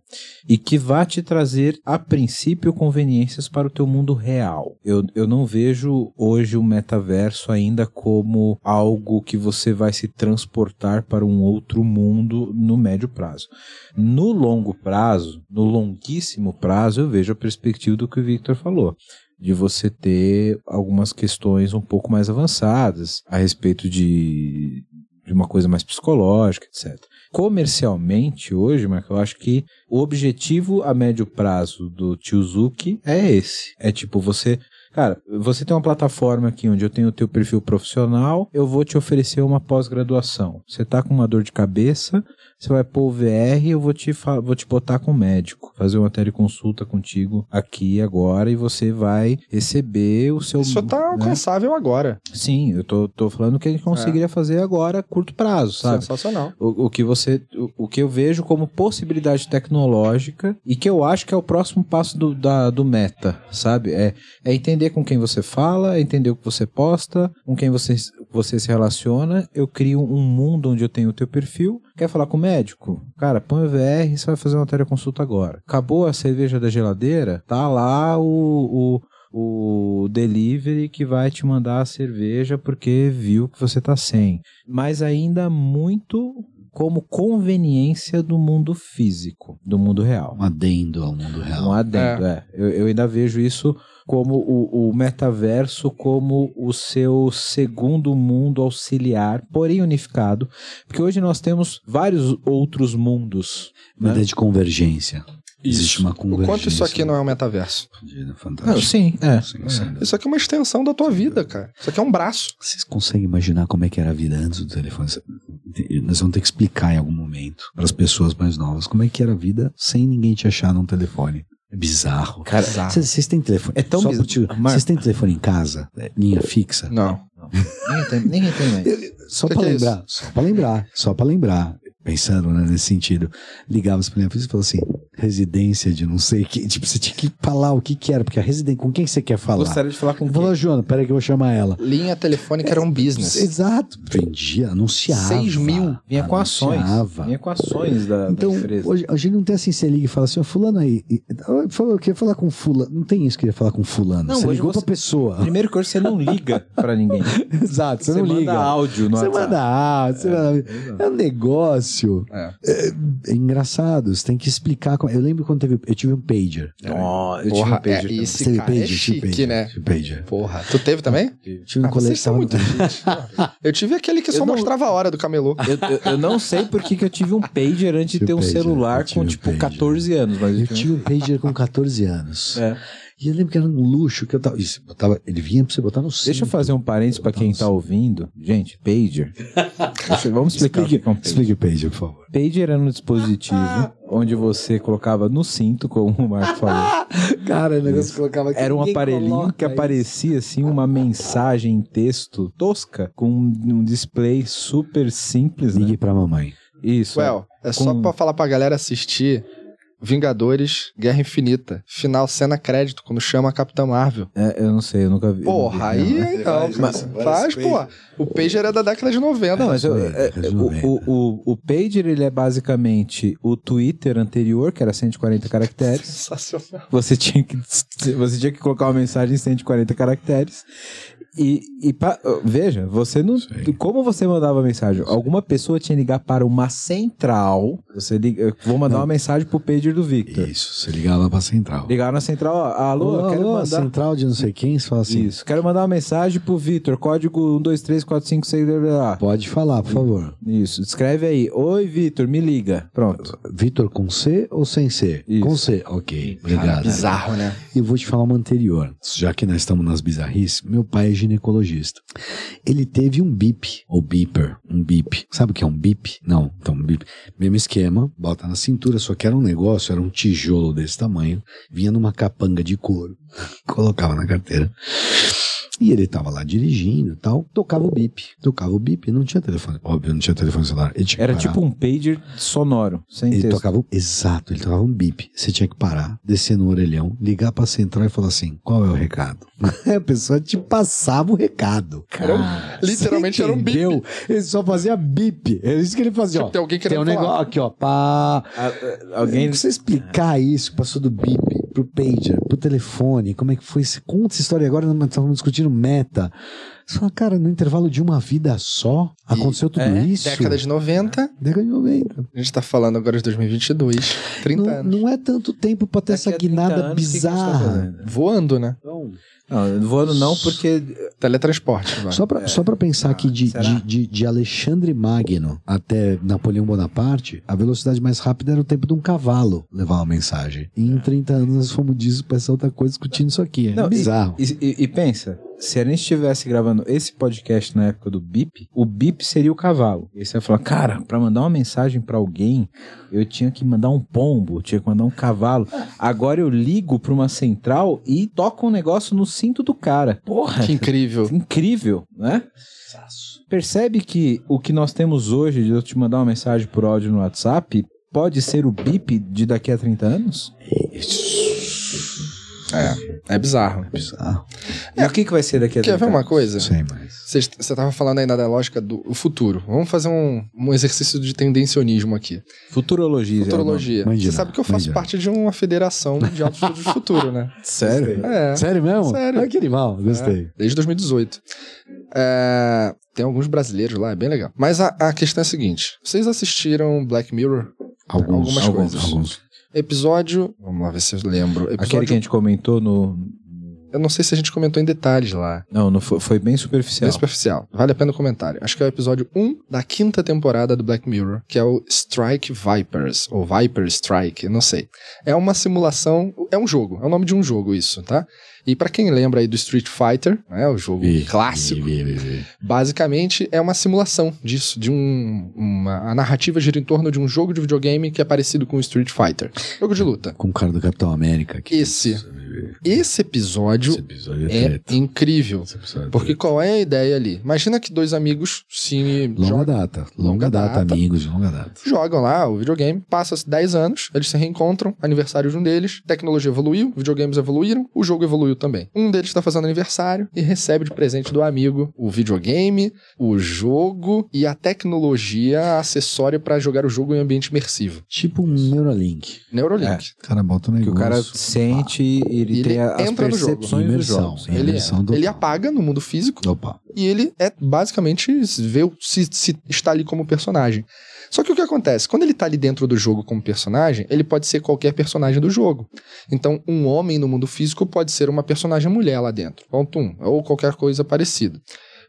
e que vá te trazer, a princípio, conveniências para o teu mundo real. Eu, eu não vejo hoje o metaverso ainda como algo que você vai se transportar para um outro mundo no médio prazo. No longo prazo, no longuíssimo prazo, eu vejo a perspectiva do que o Victor falou de você ter algumas questões um pouco mais avançadas a respeito de, de uma coisa mais psicológica, etc. Comercialmente, hoje, Marco, eu acho que o objetivo a médio prazo do Tiozuki é esse. É tipo, você Cara, você tem uma plataforma aqui onde eu tenho o teu perfil profissional, eu vou te oferecer uma pós-graduação. Você tá com uma dor de cabeça, você vai pôr o VR, eu vou te, vou te botar com o médico, fazer uma teleconsulta contigo aqui agora e você vai receber o seu. Isso tá né? alcançável agora. Sim, eu tô, tô falando que a gente conseguiria é. fazer agora a curto prazo, sabe? Sensacional. O, o que você. O, o, que eu vejo como possibilidade tecnológica e que eu acho que é o próximo passo do, da, do meta, sabe? É, é entender com quem você fala, é entender o que você posta, com quem você, você se relaciona. Eu crio um mundo onde eu tenho o teu perfil. Quer falar com o médico? Cara, põe o VR e você vai fazer uma teleconsulta agora. Acabou a cerveja da geladeira? Tá lá o, o, o delivery que vai te mandar a cerveja porque viu que você tá sem. Mas ainda muito como conveniência do mundo físico, do mundo real. Um adendo ao mundo real. Um adendo, é. é. Eu, eu ainda vejo isso como o, o, metaverso como o seu segundo mundo auxiliar, porém unificado, porque hoje nós temos vários outros mundos. Uma né? ideia de convergência. Isso. Existe uma convergência. O quanto isso aqui não é um metaverso? Fantástico. Não, sim, é. Sim, é. Isso aqui é uma extensão da tua vida, cara. Isso aqui é um braço. Vocês conseguem imaginar como é que era a vida antes do telefone? Nós vamos ter que explicar em algum momento para as pessoas mais novas como é que era a vida sem ninguém te achar num telefone. É bizarro. Cara, vocês têm telefone? É tão bizarro. Vocês têm telefone em casa? É, linha fixa? Não. não. Ninguém tem, mais. Só para é lembrar, é só para lembrar, só para lembrar. Pensando né, nesse sentido, ligava para linha fixa e falou assim: residência de não sei o que. Tipo, você tinha que falar o que que era, porque a residência, com quem você quer falar? Gostaria de falar com Falou, quem? Joana, peraí que eu vou chamar ela. Linha telefônica era um business. Exato. Vendia, anunciava. Seis mil. Vinha com ações. Vinha com ações da, Então, da empresa. hoje, a gente não tem assim, você liga e fala assim, ó, fulano aí. e- Falou, eu queria falar com fulano. Não tem isso que eu ia falar com fulano. Não, você hoje ligou você- pra pessoa. Primeiro que hoje você não liga pra ninguém. Exato, você, Você não manda liga. áudio no Você WhatsApp. manda áudio, você manda... É um negócio. É. É, é engraçado, você tem que explicar. como- Eu lembro quando teve. Eu tive um pager. Eu tive Porra, um pager é, esse teve cara é pager? Tive chique, pager, né? tive pager. Porra, tu teve também? Tive um Ah, colete vocês são tava- muito gente. Eu tive aquele que só Eu não- mostrava a hora do camelô. Eu, eu- eu não sei por que que eu tive um pager antes de ter um pager, celular eu com, um tipo, pager. 14 anos. Mas Eu tive um pager com 14 anos. É. E eu lembro que era um luxo que eu tava. Isso, botava ele vinha pra você botar no cinto. Deixa eu fazer um parênteses pra quem tá ouvindo. Gente, pager. Deixa- vamos explicar o que Explique, é um pager. explique o pager, por favor. Pager era um dispositivo onde você colocava no cinto, como o Marco falou. Cara, o negócio que colocava aqui. Era um aparelhinho que isso. aparecia assim uma mensagem em texto tosca com um display super simples, né? Ligue pra mamãe. Isso. Well, é só Com- pra falar pra galera assistir Vingadores Guerra Infinita. Final, cena crédito, quando chama a Capitã Marvel. É, eu não sei, eu nunca vi. Porra, vi, aí, não. aí não. Mas-. Faz, pô. O Pager é da década de 90. Não, mas eu- é, resumindo. o, o, o Pager ele é basicamente o Twitter anterior, que era 140 caracteres. Sensacional. Você tinha que, você tinha que colocar uma mensagem em 140 caracteres. E, e pa- veja, você não. Sei. Como você mandava mensagem? Alguma pessoa tinha que ligar para uma central. Você liga, eu vou mandar Não. uma mensagem pro pager do Victor. Isso, você ligava pra central. Ligaram na central, ó, alô, Alô, quero alô, mandar. central de não sei quem, você fala assim. Isso, quero mandar uma mensagem pro Victor, código 1234566. blá. Pode falar, por favor. Isso, escreve aí. Oi, Victor, me liga. Pronto. Vitor com C ou sem C? Isso. Com C, ok. Obrigado. bizarro, né? E eu vou te falar uma anterior. Já que nós estamos nas bizarrices, meu pai é ginecologista. Ele teve um bip, ou beeper, um bip. Sabe o que é um bip? Não, então um bip. Mesmo esquema, bota na cintura, só que era um negócio, era um tijolo desse tamanho, vinha numa capanga de couro, colocava na carteira. E ele tava lá dirigindo e tal, tocava o bip, tocava o bip, não tinha telefone, óbvio, não tinha telefone celular. Ele tinha Era tipo um pager sonoro, sem Ele texto. tocava, um- exato, ele tocava um bip. Você tinha que parar, descer no orelhão, ligar pra central e falar assim: qual é o recado? a pessoa te passava o recado. Um- literalmente era um bip. Ele só fazia bip. É isso que ele fazia. Tipo, ó. tem alguém Tem querendo um negócio falar. aqui, ó. Pá. Ah, ah, Alguém. Pra você explicar isso, passou do bip pro pager, pro telefone, como é que foi? Conta essa história agora, nós estamos discutindo meta. Você fala, cara, no intervalo de uma vida só, aconteceu tudo é, isso. Década de 90. Década de 90. A gente tá falando agora de 2022. 30 Não, anos. não é tanto tempo pra ter Daqui essa a 30 guinada anos, o que que tá bizarra. Voando, né? Não, voando não, porque. Teletransporte, vai. Só pra, só pra pensar que de, de, de, de Alexandre Magno até Napoleão Bonaparte, a velocidade mais rápida era o tempo de um cavalo levar uma mensagem. E em 30 anos nós fomos disso pra essa outra coisa discutindo isso aqui. É Não, bizarro. E, e- e pensa, se a gente estivesse gravando esse podcast na época do bip, o bip seria o cavalo. E você vai falar, cara, pra mandar uma mensagem pra alguém, eu tinha que mandar um pombo, eu tinha que mandar um cavalo. Agora eu ligo pra uma central e toco um negócio no cinto do cara. Porra, Que incrível. incrível, né? Percebe que o que nós temos hoje de eu te mandar uma mensagem por áudio no WhatsApp pode ser o bip de daqui a 30 anos? É bizarro. bizarro. E o que, que vai ser daqui a Quer 30 ver uma coisa? Não sei mais. Você tava falando ainda da lógica do futuro. Vamos fazer um, um exercício de tendencionismo aqui. Futurologia. é Futurologia. Você sabe que eu faço imagina. parte de uma federação de estudos de futuro, né? Sério? É. Sério mesmo? Sério. Ah, que animal, gostei. Desde 2018. É, tem alguns brasileiros lá, é bem legal. Mas a, a questão é a seguinte: vocês assistiram Black Mirror? Alguns, Algumas alguns, coisas. alguns. Episódio. Vamos lá ver se eu lembro. Aquele Episódio. que a gente comentou no. Eu não sei se a gente comentou em detalhes lá. Não, não foi, foi bem superficial. Bem superficial. Vale a pena o comentário. Acho que é o episódio 1 da quinta temporada do Black Mirror, que é o Strike Vipers, ou Viper Strike, não sei. É uma simulação, é um jogo, é o nome de um jogo isso, tá? E pra quem lembra aí do Street Fighter, né, o jogo clássico, vi, vi, vi. basicamente é uma simulação disso, de um, uma, a narrativa gira em torno de um jogo de videogame que é parecido com o Street Fighter. Jogo de luta. Com o cara do Capitão América. Que Esse. Esse episódio Esse episódio é, é incrível. Episódio é Porque treta. qual é a ideia ali? Imagina que dois amigos se Longa jogam, data. Longa, Longa data, data. amigos de longa data. jogam lá o videogame, passa-se 10 anos, eles se reencontram, aniversário de um deles, tecnologia evoluiu, videogames evoluíram, o jogo evoluiu também. Um deles está fazendo aniversário e recebe de presente do amigo o videogame, o jogo e a tecnologia acessória para jogar o jogo em ambiente imersivo. Tipo um Neuralink. Neurolink. O cara bota um Que negócio. o cara sente e ele, E tem ele as entra no jogo. Imersão. É, Ele, imersão ele total. apaga no mundo físico Opa. e ele é basicamente vê o- se, se está ali como personagem. Só que o que acontece? Quando ele está ali dentro do jogo como personagem, ele pode ser qualquer personagem do jogo. Então, um homem no mundo físico pode ser uma personagem mulher lá dentro. Ponto um. Ou qualquer coisa parecida.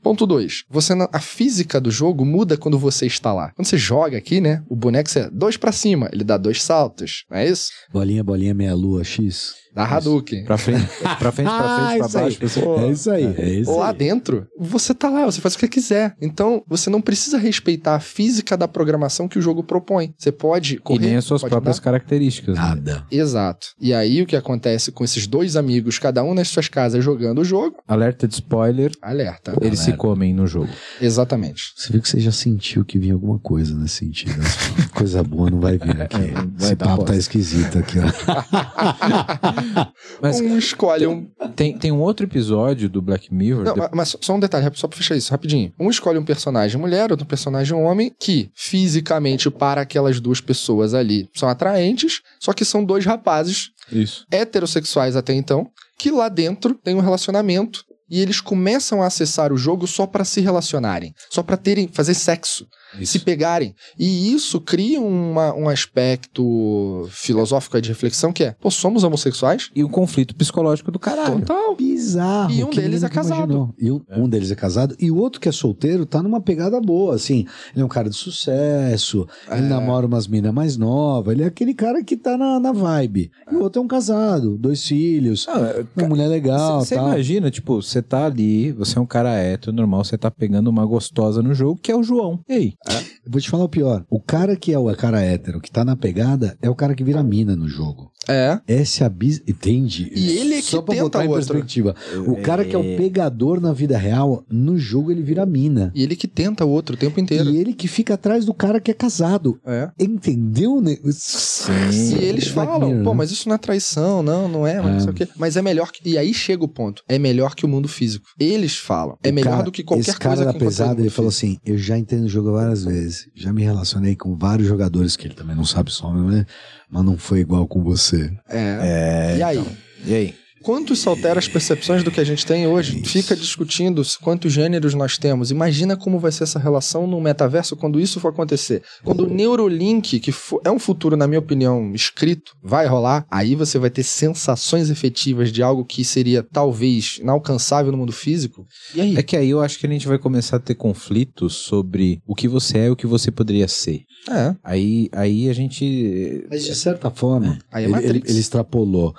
Ponto 2. Você a física do jogo muda quando você está lá. Quando você joga aqui, né? O boneco é dois pra cima, ele dá dois saltos, não é isso? Bolinha, bolinha, meia lua, X. Dá Hadouken. Pra frente, pra frente, pra Ah, frente, pra baixo. pra cima. Pô, é isso aí. É isso Lá aí. dentro, você tá lá, você faz o que quiser. Então, você não precisa respeitar a física da programação que o jogo propõe. Você pode E correr, nem as suas próprias andar. características. né? Nada. Exato. E aí, o que acontece com esses dois amigos, cada um nas suas casas jogando o jogo? Alerta de spoiler, Alerta. eles se comem no jogo. Exatamente. Você viu que você já sentiu que vinha alguma coisa nesse sentido. né? Coisa boa não vai vir aqui. É, vai Esse papo tá esquisito aqui, ó. Mas um escolhe um. tem, tem um outro episódio do Black Mirror. Não, de- mas- só um detalhe, só pra fechar isso, rapidinho. Um escolhe um personagem mulher, outro personagem homem, que fisicamente, para aquelas duas pessoas ali, são atraentes, só que são dois rapazes Isso. heterossexuais até então, que lá dentro tem um relacionamento e eles começam a acessar o jogo só pra se relacionarem, só pra terem fazer sexo, se pegarem. E isso cria uma- um aspecto filosófico de reflexão que é, pô, somos homossexuais? E o conflito psicológico do caralho. Total. Bizarro. E um deles é casado. imaginou. E um, um deles é casado. E o outro que é solteiro tá numa pegada boa, assim. Ele é um cara de sucesso. É. Ele namora umas minas mais novas. Ele é aquele cara que tá na, na vibe. E o outro é um casado, dois filhos, uma mulher legal Você imagina, tipo, você tá ali, você é um cara hétero, normal, você tá pegando uma gostosa no jogo, que é o João. E aí? Eu Vou te falar o pior. O cara que é o cara hétero, que tá na pegada, é o cara que vira mina no jogo. É. Essa é a bis... Entende? E ele é que Só pra tenta botar em o outro. perspectiva. O cara que é o pegador na vida real, no jogo ele vira mina. E ele que tenta o outro o tempo inteiro. E ele que fica atrás do cara que é casado. É. Entendeu? né? E eles Black falam, Mirror, pô, né? mas isso não é traição, não, não é, mas não sei o quê. Mas é melhor que. E aí chega o ponto. É melhor que o mundo físico. Eles falam. É O melhor cara- do que qualquer esse cara coisa da pesada, ele falou assim: Eu já entrei no jogo várias vezes. Já me relacionei com vários jogadores que ele também não sabe só, né? Mas não foi igual com você. É. É. E aí? E aí? Quanto isso altera as percepções do que a gente tem hoje? Fica discutindo quantos gêneros nós temos. Imagina como vai ser essa relação no metaverso quando isso for acontecer. Quando o Neurolink, que é um futuro, na minha opinião, escrito, vai rolar, aí você vai ter sensações efetivas de algo que seria talvez inalcançável no mundo físico. E aí? É que aí eu acho que a gente vai começar a ter conflitos sobre o que você é e o que você poderia ser. É. Aí, aí a gente. Mas de certa forma, Aí é ele, ele, ele extrapolou.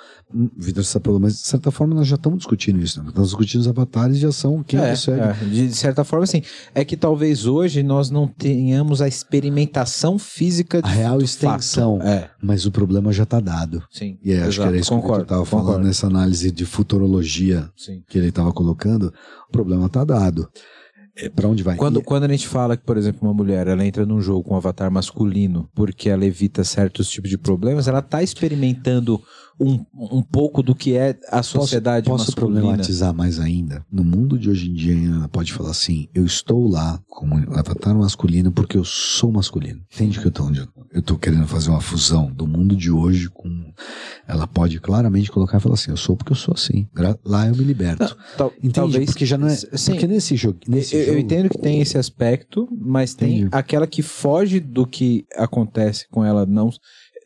Vitor extrapolou, mas de certa forma nós já estamos discutindo isso. Né? Nós discutindo os avatares já são quem é, é, de certa forma, assim. É que talvez hoje nós não tenhamos a experimentação física de A real extensão. É, Mas o problema já está dado. sim. E aí, acho que era isso concordo, que eu estava falando nessa análise de futurologia Sim. que ele estava colocando. O problema está dado. É, para onde vai? Quando, quando a gente fala que, por exemplo, uma mulher ela entra num jogo com um avatar masculino porque ela evita certos tipos de problemas, ela está experimentando um, um pouco do que é a sociedade posso, posso masculina. problematizar mais ainda? No mundo de hoje em dia, ela pode falar assim: eu estou lá como avatar masculino porque eu sou masculino. Entende que eu tô onde eu, eu tô querendo fazer uma fusão do mundo de hoje com. Ela pode claramente colocar e falar assim: eu sou porque eu sou assim. Lá eu me liberto. Tal- Entende? talvez porque já não é. Sim. Porque nesse jogo. Nesse eu, eu jogo entendo que tem esse aspecto, mas tem Entendi. aquela que foge do que acontece com ela, não.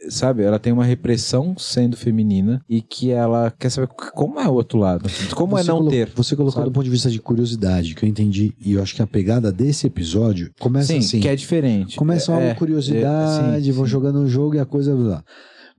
Sabe, ela tem uma repressão sendo feminina e que ela quer saber como é o outro lado. Como é Você não colo- ter. Você colocou sabe? do ponto de vista de curiosidade, que eu entendi. E eu acho que a pegada desse episódio começa Sim, assim. que é diferente. Começa uma É, curiosidade, é, sim, vão sim. jogando um jogo e a coisa.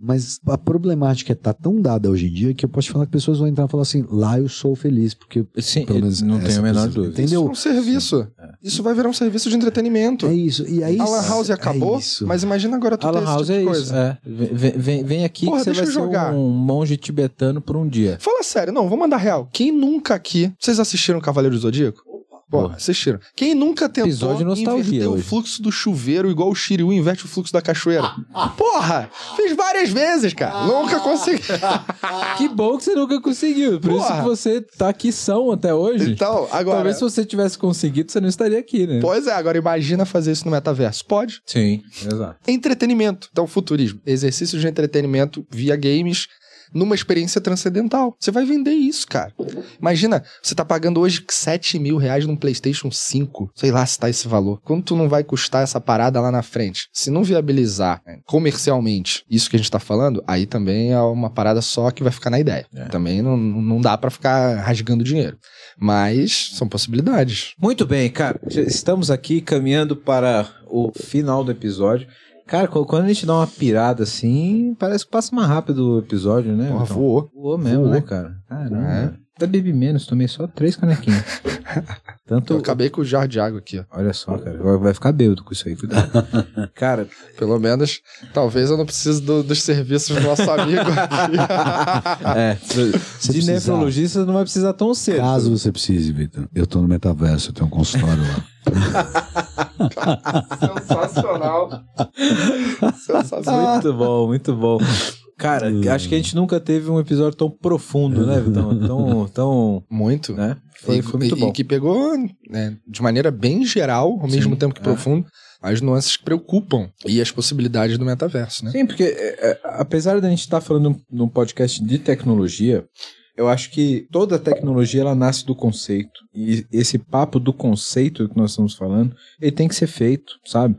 Mas a problemática tá tão dada hoje em dia que eu posso te falar que pessoas vão entrar e falar assim: lá eu sou feliz, porque Sim, pelo menos não tenho a menor dúvida. Entendeu? Isso é um serviço. Isso vai virar um serviço de entretenimento. É isso. E aí, A Lan House é acabou, isso. mas imagina agora tu A ter Lan esse House tipo é coisa. isso. É. Vem, vem- vem aqui Porra, que você vai ser jogar. um monge tibetano por um dia. Fala sério, não, vamos mandar real. Quem nunca aqui. Vocês assistiram Cavaleiro do Zodíaco? Porra, Porra. assistiram. Quem nunca tentou Episódio nostalgia inverter o fluxo do chuveiro igual o Shiryu inverte o fluxo da cachoeira? Porra! Fiz várias vezes, cara. Nunca consegui. Que bom que você nunca conseguiu. Por isso Porra. que você tá aqui são até hoje. Então, agora. Talvez se você tivesse conseguido, você não estaria aqui, né? Pois é, agora imagina fazer isso no metaverso. Pode. Sim, exato. Entretenimento. Então, futurismo. Exercício de entretenimento via games numa experiência transcendental. Você vai vender isso, cara. Imagina, você tá pagando hoje 7 mil reais num PlayStation 5. Sei lá se tá esse valor. Quanto não vai custar essa parada lá na frente? Se não viabilizar né, comercialmente isso que a gente tá falando, aí também é uma parada só que vai ficar na ideia. É. Também não, não dá pra ficar rasgando dinheiro. Mas são possibilidades. Muito bem, cara. Estamos aqui caminhando para o final do episódio. Cara, qu- quando a gente dá uma pirada assim, parece que passa mais rápido o episódio, né? Porra, Então, voou. voou mesmo, Voou. né, cara? Caramba. É. Até bebi menos, tomei só três canequinhas. Tanto. Eu acabei com o jar de água aqui, ó. Olha só, cara. Vai- Vai ficar bêbado com isso aí, cuidado. cara, Pelo menos, talvez eu não precise do- dos serviços do nosso amigo aqui. é. de nefrologista você não vai precisar tão cedo. Caso você precise, Vitor, eu tô no metaverso, eu tenho um consultório lá. Sensacional. Sensacional. Muito bom, muito bom. Cara, acho que a gente nunca teve um episódio tão profundo, né, Vitão? Tão, tão, Muito. né? Foi, e, foi muito e- bom. E que pegou né, de maneira bem geral, ao mesmo Sim, tempo que é. profundo, as nuances que preocupam e as possibilidades do metaverso, né? Sim, porque é, é, apesar da gente estar falando num- num podcast de tecnologia, eu acho que toda tecnologia ela nasce do conceito. E esse papo do conceito que nós estamos falando, ele tem que ser feito, sabe?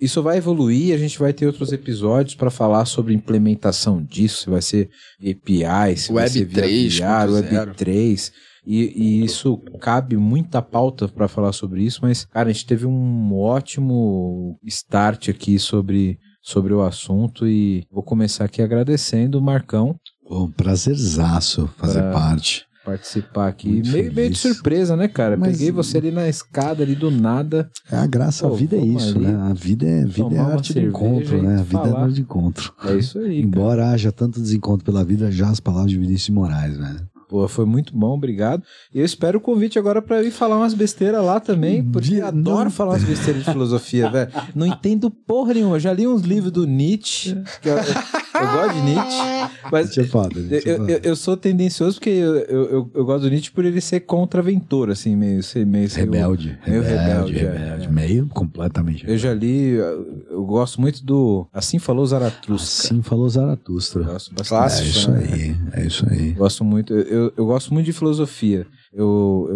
Isso vai evoluir, a gente vai ter outros episódios para falar sobre implementação disso, se vai ser API, se vai Web ser via 3.0. VR, Web 3. E, e isso cabe muita pauta para falar sobre isso, mas, cara, a gente teve um ótimo start aqui sobre, sobre o assunto e vou começar aqui agradecendo o Marcão um prazerzaço fazer Pra- parte. participar aqui. Muito Meio, meio de surpresa, né, cara? Mas- Peguei você ali na escada, ali do nada. É a graça, Pô, a vida é isso, ali, né? A vida é, vida é arte do cerveja encontro, né? A vida é falar. arte de encontro. É isso aí. cara. Embora haja tanto desencontro pela vida, já as palavras de Vinícius de Moraes, né? Pô, foi muito bom, obrigado. E eu espero o convite agora pra eu ir falar umas besteiras lá também, porque Dia- eu adoro não- falar umas besteiras de filosofia, velho. Não entendo porra nenhuma. Já li uns livros do Nietzsche, que eu, eu gosto de Nietzsche, mas Isso é foda. eu, isso é eu, eu- eu sou tendencioso porque eu, eu, eu- eu gosto do Nietzsche por ele ser contraventor, assim, meio, ser meio ser o- Rebelde, meio rebelde, rebelde, é, rebelde, é. meio completamente. Eu já li, eu, eu gosto muito do Assim Falou Zaratustra. Assim falou Zaratustra. Eu gosto bastante. É Clássico, isso né? aí, é isso aí. Gosto muito, eu, eu, eu gosto muito de filosofia. Eu,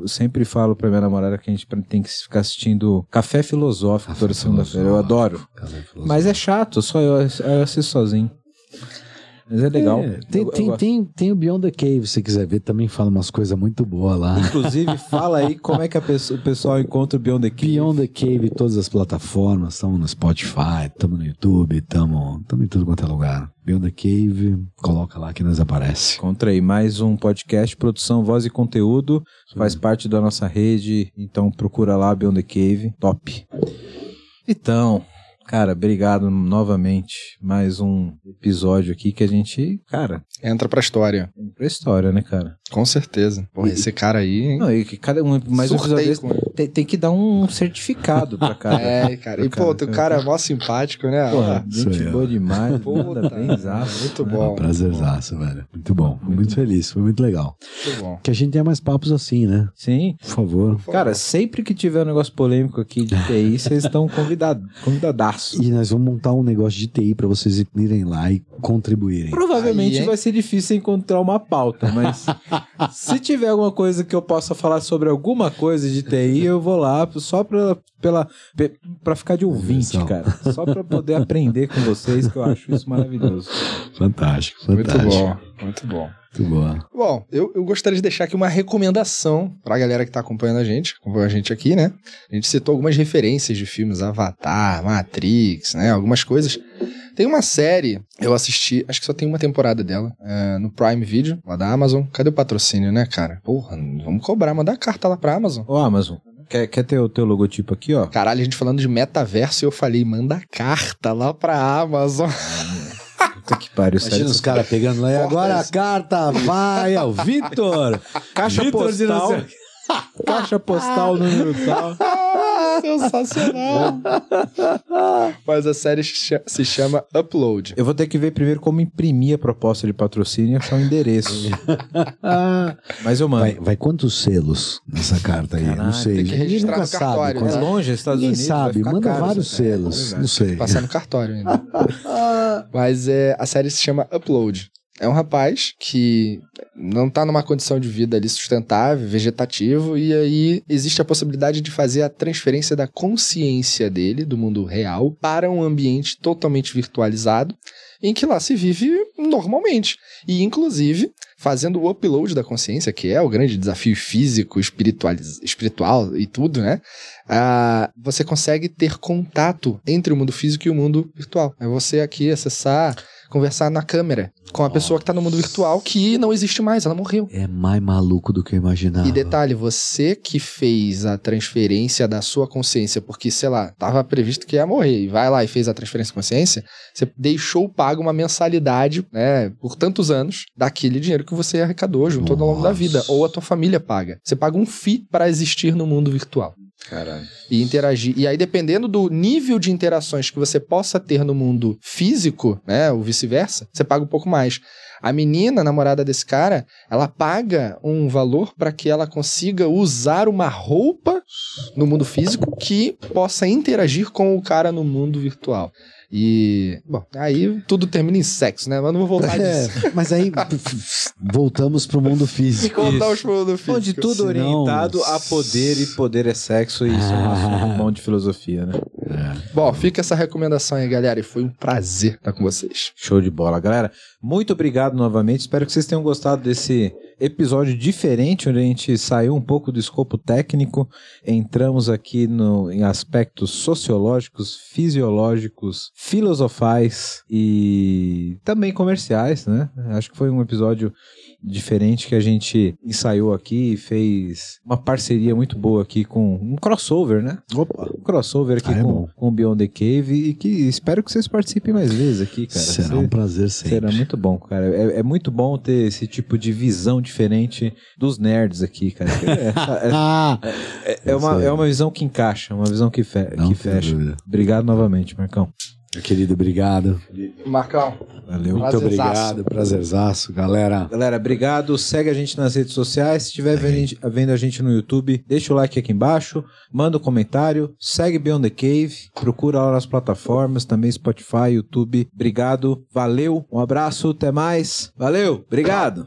eu sempre falo pra minha namorada que a gente tem que ficar assistindo Café Filosófico Café toda segunda-feira. Eu adoro. Mas é chato, só eu, eu assisto sozinho. Mas é legal. É, tem, Eu- eu tem, gosto. tem, tem o Beyond the Cave, se quiser ver, também fala umas coisas muito boas lá. Inclusive, fala aí como é que pessoa- o pessoal encontra o Beyond the Cave. Beyond the Cave, todas as plataformas, estamos no Spotify, estamos no YouTube, estamos em tudo quanto é lugar. Beyond the Cave, coloca lá que nós aparece. Encontra aí mais um podcast, produção, voz e conteúdo. Faz parte da nossa rede, então procura lá Beyond the Cave. Top. Então, cara, obrigado novamente. Mais um episódio aqui que a gente, cara, Entra pra história. tem pra história, né, cara? Com certeza. Pô, E- esse cara aí, hein? Não, e que cada um, mais um episódio desse, com tem, tem que dar um certificado pra cada. É, cara. E, pô, o cara é mó simpático, né? Porra, gente boa demais. Puta, exato. muito É um bom. prazerzaço, velho. Muito bom. Fui muito feliz, foi muito legal. Muito bom. Que a gente tenha mais papos assim, né? Sim. Por favor. Cara, sempre que tiver um negócio polêmico aqui de TI, vocês estão convidado, convidadaço. E nós vamos montar um negócio de TI pra vocês irem lá e contribuírem. Provavelmente Aí, hein? vai ser difícil encontrar uma pauta, mas se tiver alguma coisa que eu possa falar sobre alguma coisa de TI, eu vou lá só pra, pela, pe- pra ficar de ouvinte, cara. Só pra poder aprender com vocês, que eu acho isso maravilhoso. Fantástico, Muito fantástico. bom. Muito bom. Muito boa. Bom, eu, eu gostaria de deixar aqui uma recomendação pra galera que tá acompanhando a gente, acompanhando a gente aqui, né? A gente citou algumas referências de filmes, Avatar, Matrix, né? Algumas coisas. Tem uma série, eu assisti, acho que só tem uma temporada dela, é, no Prime Video, lá da Amazon. Cadê o patrocínio, né, cara? Porra, vamos cobrar, mandar carta lá pra Amazon. Ô, Amazon, Quer, quer ter o teu logotipo aqui, ó? Caralho, a gente falando de metaverso e eu falei, manda carta lá pra Amazon. Puta que pariu, Imagina sério. os caras pegando lá e agora a carta vai ao Vitor. Caixa Vitor postal. Caixa postal, número tal. Sensacional. Mas a série se chama Upload. Eu vou ter que ver primeiro como imprimir a proposta de patrocínio e achar o endereço. Mas eu mando. Vai, vai quantos selos nessa carta aí? Caralho, não sei. tem que Ninguém registrar nunca no sabe cartório, quantos- É longe, Estados Ninguém Unidos. vai sabe, manda caro vários essa- é, selos. verdade. não sei. Passar no cartório ainda. Mas é, a série se chama Upload. É um rapaz que não tá numa condição de vida ali sustentável, vegetativo, e aí existe a possibilidade de fazer a transferência da consciência dele, do mundo real, para um ambiente totalmente virtualizado, em que lá se vive normalmente. E, inclusive, fazendo o upload da consciência, que é o grande desafio físico, espiritualiz- espiritual e tudo, né? Ah, você consegue ter contato entre o mundo físico e o mundo virtual. É você aqui acessar, conversar na câmera com a pessoa que está no mundo virtual que não existe mais, ela morreu. É mais maluco do que eu imaginava. E detalhe, você que fez a transferência da sua consciência, porque, sei lá, tava previsto que ia morrer, e vai lá e fez a transferência de consciência, você deixou pago uma mensalidade, né, por tantos anos, daquele dinheiro que você arrecadou junto ao longo da vida, ou a tua família paga. Você paga um FII para existir no mundo virtual Caralho. e interagir. E aí, dependendo do nível de interações que você possa ter no mundo físico, né, ou vice-versa, você paga um pouco mais. A menina, a namorada desse cara, ela paga um valor para que ela consiga usar uma roupa no mundo físico que possa interagir com o cara no mundo virtual. E, bom, aí tudo termina em sexo, né? Mas não vou voltar disso. É, mas aí voltamos pro mundo físico. Voltar pro mundo físico. Onde tudo Senão- orientado a poder e poder é sexo, e isso é um assunto bom de filosofia, né? Bom, fica essa recomendação aí, galera, e foi um prazer estar com vocês. Show de bola, galera. Muito obrigado novamente. Espero que vocês tenham gostado desse episódio diferente, onde a gente saiu um pouco do escopo técnico, entramos aqui no, em aspectos sociológicos, fisiológicos, filosofais e também comerciais, né? Acho que foi um episódio diferente que a gente ensaiou aqui e fez uma parceria muito boa aqui com um crossover, né? Opa. Um crossover aqui Ah, é com, o Beyond the Cave e que espero que vocês participem mais vezes aqui, cara. Será Cê- um prazer sempre. Será muito bom, cara. É, é muito bom ter esse tipo de visão diferente dos nerds aqui, cara. É, Ah, é- é uma, é uma visão que encaixa, uma visão que, fe- não que fecha. Obrigado novamente, Marcão. Querido, obrigado. Marcão, Valeu. Muito obrigado. Prazerzaço, galera. Galera, obrigado. Segue a gente nas redes sociais. Se estiver vendo, a gente- vendo a gente no YouTube, deixa o like aqui embaixo, manda um comentário, segue Beyond the Cave, procura lá nas plataformas, também Spotify, YouTube. Obrigado, valeu, um abraço, até mais. Valeu, obrigado.